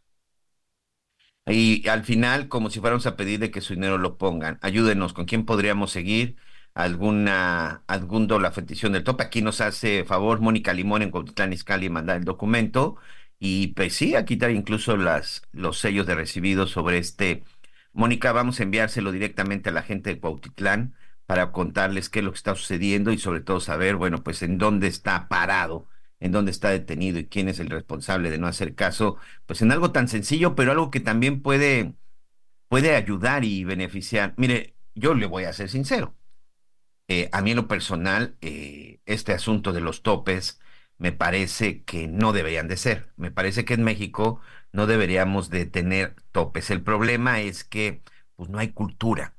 Y al final, como si fuéramos a pedir de que su dinero lo pongan, ayúdenos, ¿con quién podríamos seguir? alguna algún la petición del tope. Aquí nos hace favor Mónica Limón en Cuautitlán Izcalli mandar el documento y pues sí, aquí trae incluso las, los sellos de recibido sobre este. Mónica, vamos a enviárselo directamente a la gente de Cuautitlán para contarles qué es lo que está sucediendo y sobre todo saber, bueno, pues en dónde está parado, en dónde está detenido y quién es el responsable de no hacer caso, pues en algo tan sencillo, pero algo que también puede, puede ayudar y beneficiar. Mire, yo le voy a ser sincero. Eh, a mí en lo personal, eh, este asunto de los topes, me parece que no deberían de ser. Me parece que en México no deberíamos de tener topes. El problema es que pues, no hay cultura,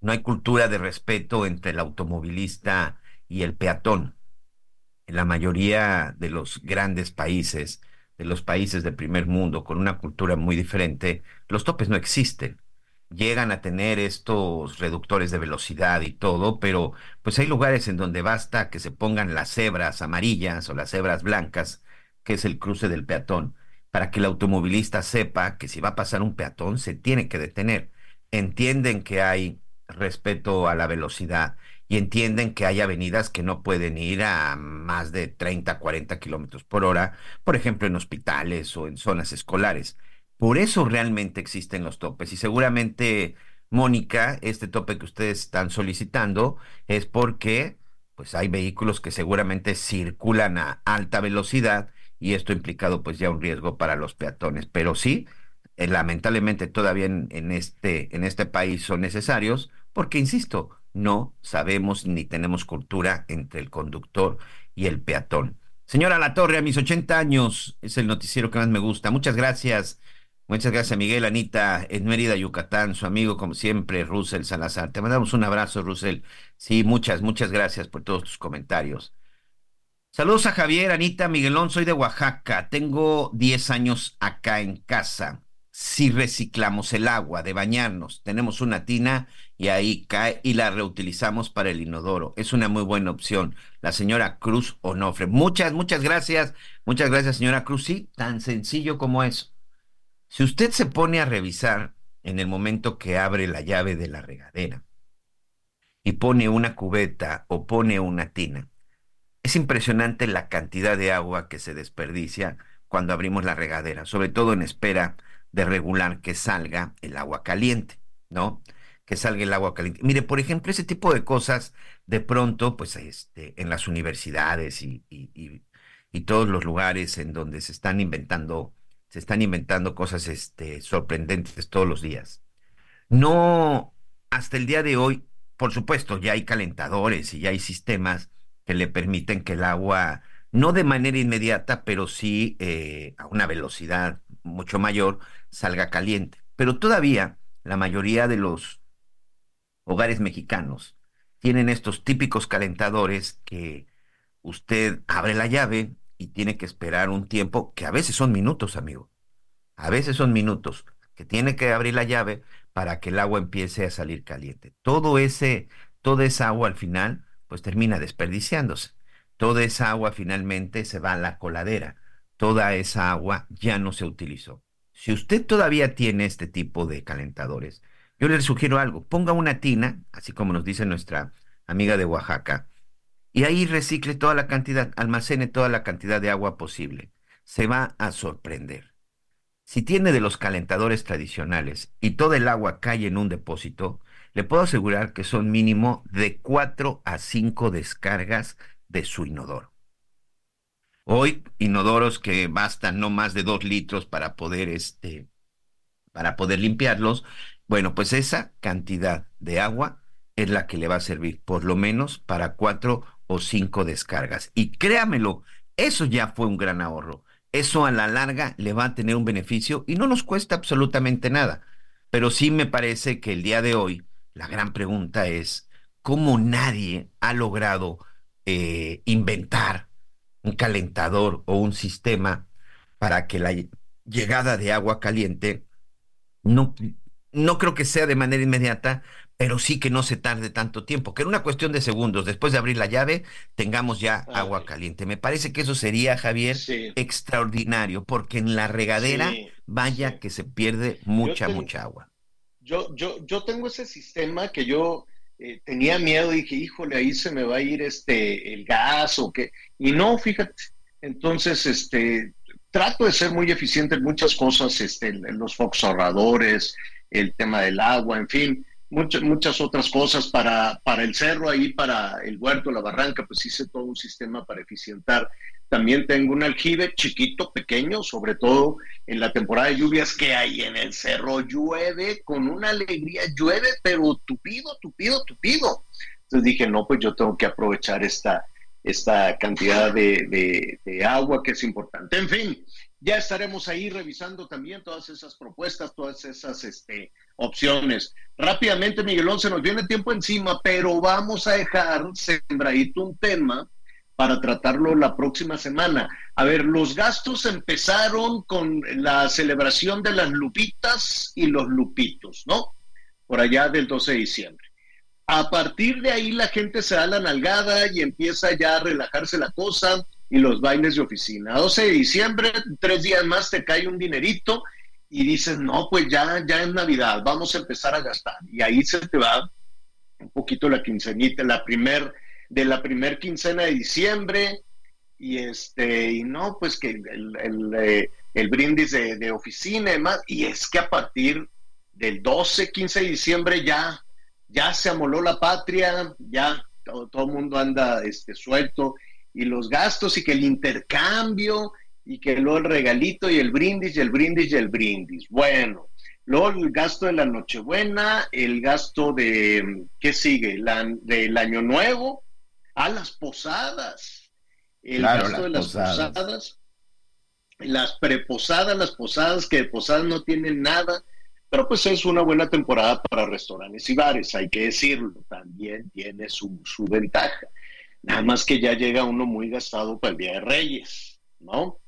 no hay cultura de respeto entre el automovilista y el peatón. En la mayoría de los grandes países, de los países del primer mundo, con una cultura muy diferente, los topes no existen llegan a tener estos reductores de velocidad y todo, pero pues hay lugares en donde basta que se pongan las cebras amarillas o las cebras blancas, que es el cruce del peatón, para que el automovilista sepa que si va a pasar un peatón se tiene que detener. Entienden que hay respeto a la velocidad y entienden que hay avenidas que no pueden ir a más de 30, 40 kilómetros por hora, por ejemplo en hospitales o en zonas escolares por eso realmente existen los topes y seguramente, Mónica, este tope que ustedes están solicitando es porque pues hay vehículos que seguramente circulan a alta velocidad y esto ha implicado pues ya un riesgo para los peatones. Pero sí, eh, lamentablemente todavía en, en, este, en este país son necesarios porque, insisto, no sabemos ni tenemos cultura entre el conductor y el peatón. Señora La Torre, a mis 80 años es el noticiero que más me gusta. Muchas gracias. Muchas gracias, Miguel, Anita, en Mérida, Yucatán, su amigo, como siempre, Russell Salazar. Te mandamos un abrazo, Russell. Sí, muchas, muchas gracias por todos tus comentarios. Saludos a Javier, Anita, Miguelón, soy de Oaxaca. Tengo 10 años acá en casa. si reciclamos el agua de bañarnos, tenemos una tina y ahí cae y la reutilizamos para el inodoro. Es una muy buena opción. La señora Cruz Onofre. Muchas, muchas gracias. Muchas gracias, señora Cruz. Sí, tan sencillo como eso. Si usted se pone a revisar en el momento que abre la llave de la regadera y pone una cubeta o pone una tina, es impresionante la cantidad de agua que se desperdicia cuando abrimos la regadera, sobre todo en espera de regular que salga el agua caliente, ¿no? Que salga el agua caliente. Mire, por ejemplo, ese tipo de cosas, de pronto, pues este, en las universidades y, y, y, todos los lugares en donde se están inventando, se están inventando cosas este, sorprendentes todos los días. No, hasta el día de hoy, por supuesto, ya hay calentadores y ya hay sistemas que le permiten que el agua, no de manera inmediata, pero sí eh, a una velocidad mucho mayor, salga caliente. Pero todavía la mayoría de los hogares mexicanos tienen estos típicos calentadores que usted abre la llave y tiene que esperar un tiempo, que a veces son minutos, amigo. A veces son minutos, que tiene que abrir la llave para que el agua empiece a salir caliente. Todo ese, toda esa agua al final, pues termina desperdiciándose. Toda esa agua finalmente se va a la coladera. Toda esa agua ya no se utilizó. Si usted todavía tiene este tipo de calentadores, yo le sugiero algo, ponga una tina, así como nos dice nuestra amiga de Oaxaca, y ahí recicle toda la cantidad, almacene toda la cantidad de agua posible. Se va a sorprender. Si tiene de los calentadores tradicionales y todo el agua cae en un depósito, le puedo asegurar que son mínimo de 4 a 5 descargas de su inodoro. Hoy, inodoros que bastan no más de dos litros para poder, este, para poder limpiarlos. Bueno, pues esa cantidad de agua es la que le va a servir por lo menos para cuatro o cinco descargas. Y créamelo, eso ya fue un gran ahorro. Eso a la larga le va a tener un beneficio y no nos cuesta absolutamente nada. Pero sí me parece que el día de hoy la gran pregunta es, ¿cómo nadie ha logrado eh, inventar un calentador o un sistema para que la llegada de agua caliente no, no creo que sea de manera inmediata, pero sí que no se tarde tanto tiempo, que en una cuestión de segundos, después de abrir la llave, tengamos ya agua caliente. Me parece que eso sería, Javier, extraordinario, porque en la regadera, vaya que se pierde mucha, mucha agua. Yo, yo, yo tengo ese sistema que yo eh, tenía miedo, dije, híjole, ahí se me va a ir este el gas o qué. Y no, fíjate. Entonces, este, trato de ser muy eficiente en muchas cosas, este, en los focos ahorradores, el tema del agua, en fin, muchas, muchas otras cosas para, para el cerro ahí, para el huerto, la barranca, pues hice todo un sistema para eficientar también tengo un aljibe chiquito, pequeño, sobre todo en la temporada de lluvias que hay en el cerro. Llueve con una alegría, llueve, pero tupido, tupido, tupido. Entonces dije, no, pues yo tengo que aprovechar esta, esta cantidad de, agua que es importante. En fin, ya estaremos ahí revisando también todas esas propuestas, todas esas este, opciones. Rápidamente, Miguelón, se nos viene tiempo encima, pero vamos a dejar sembradito un tema para tratarlo la próxima semana. A ver, los gastos empezaron con la celebración de las lupitas y los lupitos, ¿no? Por allá del 12 de diciembre. A partir de ahí la gente se da la nalgada y empieza ya a relajarse la cosa y los bailes de oficina. 12 de diciembre, tres días más te cae un dinerito y dices, no, pues ya, ya es Navidad, vamos a empezar a gastar. Y ahí se te va un poquito la quincenita, la primer de la primer quincena de diciembre y este y no pues que el, el, eh, brindis de, oficina y demás y es que a partir del 12 15 de diciembre ya ya se amoló la patria ya todo el mundo anda este suelto y los gastos y que el intercambio y que luego el regalito y el brindis y el brindis y el brindis bueno Luego el gasto de la Nochebuena, el gasto de, ¿qué sigue? La, del Año Nuevo, a las posadas. El gasto de las posadas. las preposadas, las posadas que de posadas no tienen nada, pero pues es una buena temporada para restaurantes y bares, hay que decirlo, también tiene su, su ventaja. Nada más que ya llega uno muy gastado para el Día de Reyes, ¿no?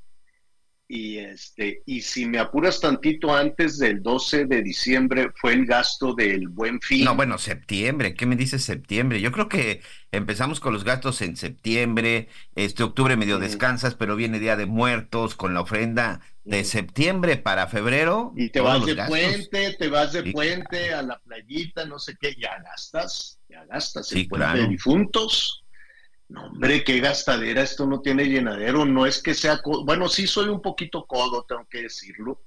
Y este y si me apuras tantito antes del 12 de diciembre fue el gasto del Buen Fin. No, bueno, septiembre, ¿qué me dices septiembre? Yo creo que empezamos con los gastos en septiembre, este octubre medio descansas, pero viene Día de Muertos con la ofrenda de septiembre para febrero. Y te vas de puente, te vas de puente a la playita, no sé qué, ya gastas, ya gastas el puente de difuntos no, hombre, qué gastadera, esto no tiene llenadero, no es que sea, bueno, sí soy un poquito codo, tengo que decirlo,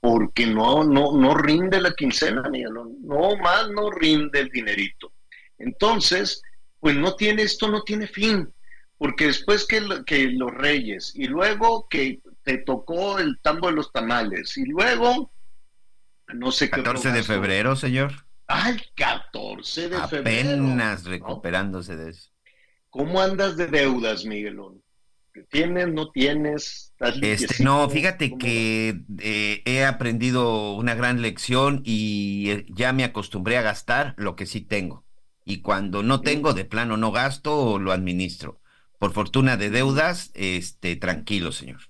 porque no, no, no rinde la quincena, Miguel, no más no rinde el dinerito. Entonces, pues no tiene, esto no tiene fin, porque después que, que los reyes, y luego que te tocó el tambo de los tamales, y luego, no sé qué. 14 de febrero, señor. Ay, 14 de febrero. Apenas recuperándose de eso. ¿Cómo andas de deudas, Miguelón? ¿Tienes, no tienes? Este, no, fíjate que eh, he aprendido una gran lección y eh, ya me acostumbré a gastar lo que sí tengo. Y cuando no tengo, de plano no gasto o lo administro. Por fortuna de deudas, este, tranquilo, señor.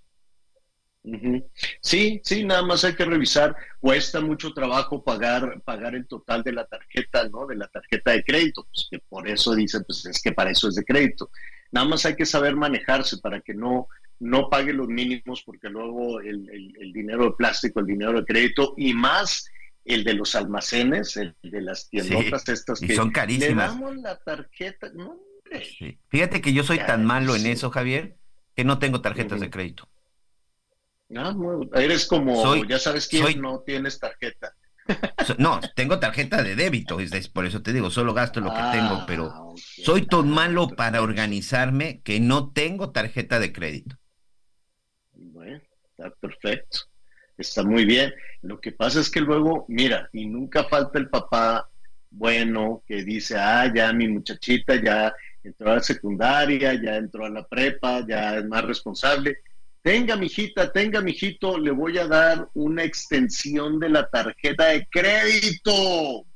Sí, sí, nada más hay que revisar. Cuesta mucho trabajo pagar, pagar el total de la tarjeta, ¿no? De la tarjeta de crédito, pues que por eso dicen, pues es que para eso es de crédito. Nada más hay que saber manejarse para que no, no pague los mínimos, porque luego el, dinero de plástico, el dinero de crédito y más el de los almacenes, el de las tiendas estas que son carísimas. Le damos la tarjeta, Fíjate que yo soy tan malo en eso, Javier, que no tengo tarjetas de crédito. Ah, eres como, ya sabes quién no tienes tarjeta. no, tengo tarjeta de débito, por eso te digo, solo gasto lo que tengo, ah, pero soy tan malo para organizarme que no tengo tarjeta de crédito. Bueno, está perfecto, está muy bien. Lo que pasa es que luego, mira, y nunca falta el papá bueno que dice, ah, ya mi muchachita ya entró a la secundaria, ya entró a la prepa, ya es más responsable Tenga, mijita, tenga, mijito, le voy a dar una extensión de la tarjeta de crédito.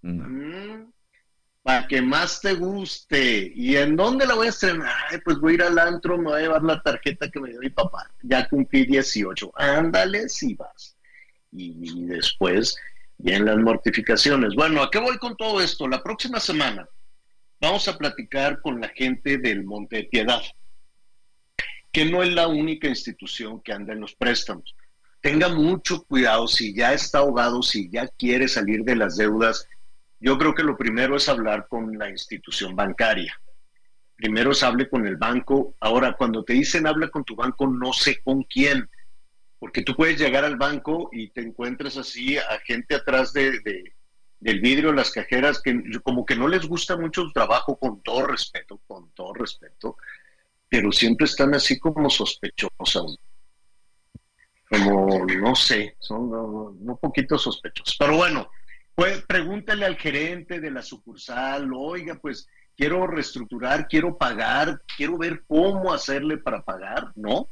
Mm. Para que más te guste. ¿Y en dónde la voy a estrenar? pues voy a ir al antro, me voy a llevar la tarjeta que me dio mi papá. Ya cumplí 18. Ándale, si vas. Y, después vienen las mortificaciones. Bueno, ¿a qué voy con todo esto? La próxima semana vamos a platicar con la gente del Monte de Piedad que no es la única institución que anda en los préstamos. Tenga mucho cuidado si ya está ahogado, si ya quiere salir de las deudas. Yo creo que lo primero es hablar con la institución bancaria. Primero es hable con el banco. Ahora, cuando te dicen habla con tu banco, no sé con quién, porque tú puedes llegar al banco y te encuentras así a gente atrás de, del vidrio, las cajeras, que como que no les gusta mucho su trabajo, con todo respeto, con todo respeto pero siempre están así como sospechosas. Como, no sé, son un poquito sospechosos. Pero bueno, pues pregúntale al gerente de la sucursal, oiga, pues quiero reestructurar, quiero pagar, quiero ver cómo hacerle para pagar, ¿no?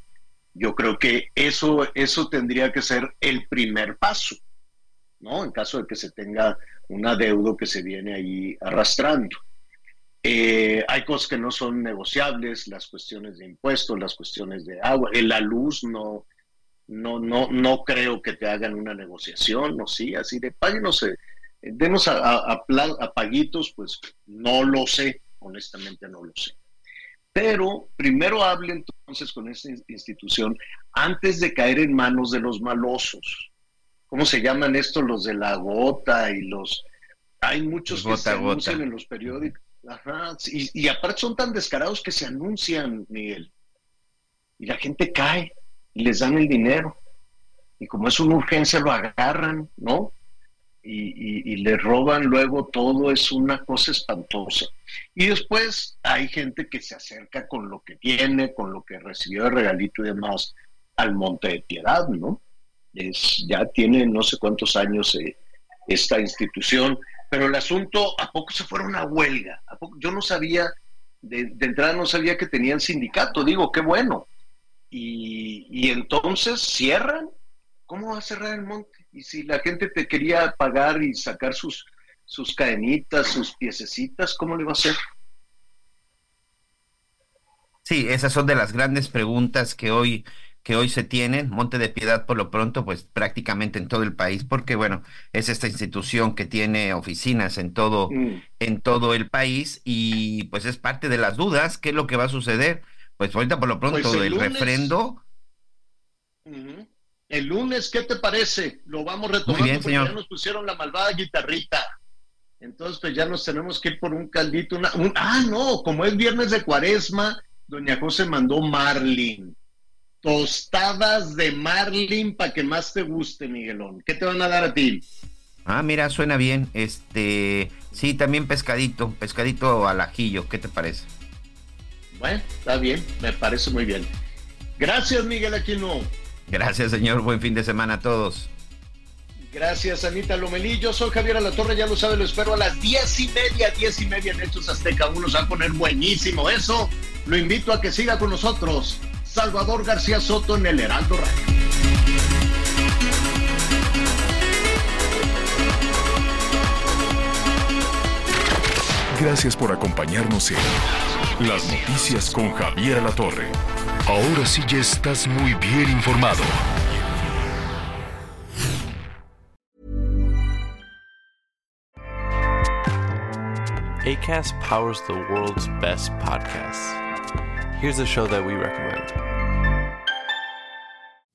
Yo creo que eso, eso tendría que ser el primer paso, ¿no? En caso de que se tenga un adeudo que se viene ahí arrastrando. Eh, hay cosas que no son negociables, las cuestiones de impuestos, las cuestiones de agua, en la luz no, no, no, no creo que te hagan una negociación, no sí, así de no sé, denos a, a, paguitos, pues no lo sé, honestamente no lo sé. Pero primero hable entonces con esta institución antes de caer en manos de los malosos. ¿Cómo se llaman estos los de la gota y los... Hay muchos que se anuncian en los periódicos Ajá, y, aparte son tan descarados que se anuncian, Miguel. Y la gente cae y les dan el dinero. Y como es una urgencia, lo agarran, ¿no? Y, y, le roban luego todo, es una cosa espantosa. Y después hay gente que se acerca con lo que tiene, con lo que recibió de regalito y demás, al Monte de Piedad, ¿no? Es, ya tiene no sé cuántos años eh, esta institución pero el asunto, ¿a poco se fueron a huelga? Yo no sabía, de, entrada no sabía que tenían sindicato, digo, qué bueno. Y, entonces cierran. ¿Cómo va a cerrar el monte? Y si la gente te quería pagar y sacar sus, sus cadenitas, sus piececitas, ¿cómo le va a hacer? Sí, esas son de las grandes preguntas que hoy que hoy se tienen, Monte de Piedad por lo pronto, pues prácticamente en todo el país, porque bueno, es esta institución que tiene oficinas en todo, mm. en todo el país y pues es parte de las dudas, ¿qué es lo que va a suceder? Pues ahorita por lo pronto pues el, refrendo. El lunes, ¿qué te parece? Lo vamos retomando porque ya nos pusieron la malvada guitarrita. Entonces, pues ya nos tenemos que ir por un caldito. Una, ah, no, como es viernes de cuaresma, doña José mandó Marlin tostadas de marlin para que más te guste, Miguelón. ¿Qué te van a dar a ti? Ah, mira, suena bien. Este, sí, también pescadito, pescadito al ajillo. ¿Qué te parece? Bueno, está bien, me parece muy bien. Gracias, Miguel Aquino. Gracias, señor. Buen fin de semana a todos. Gracias, Anita Lomelí. Yo soy Javier Alatorre, ya lo sabe, lo espero a las diez y media, diez y media en Hechos Azteca. Uno se va a poner buenísimo eso. Lo invito a que siga con nosotros. Salvador García Soto en el Heraldo Radio. Gracias por acompañarnos en Las Noticias con Javier La Torre. Ahora sí ya estás muy bien informado. ACAST powers the world's best podcasts. Here's a show that we recommend.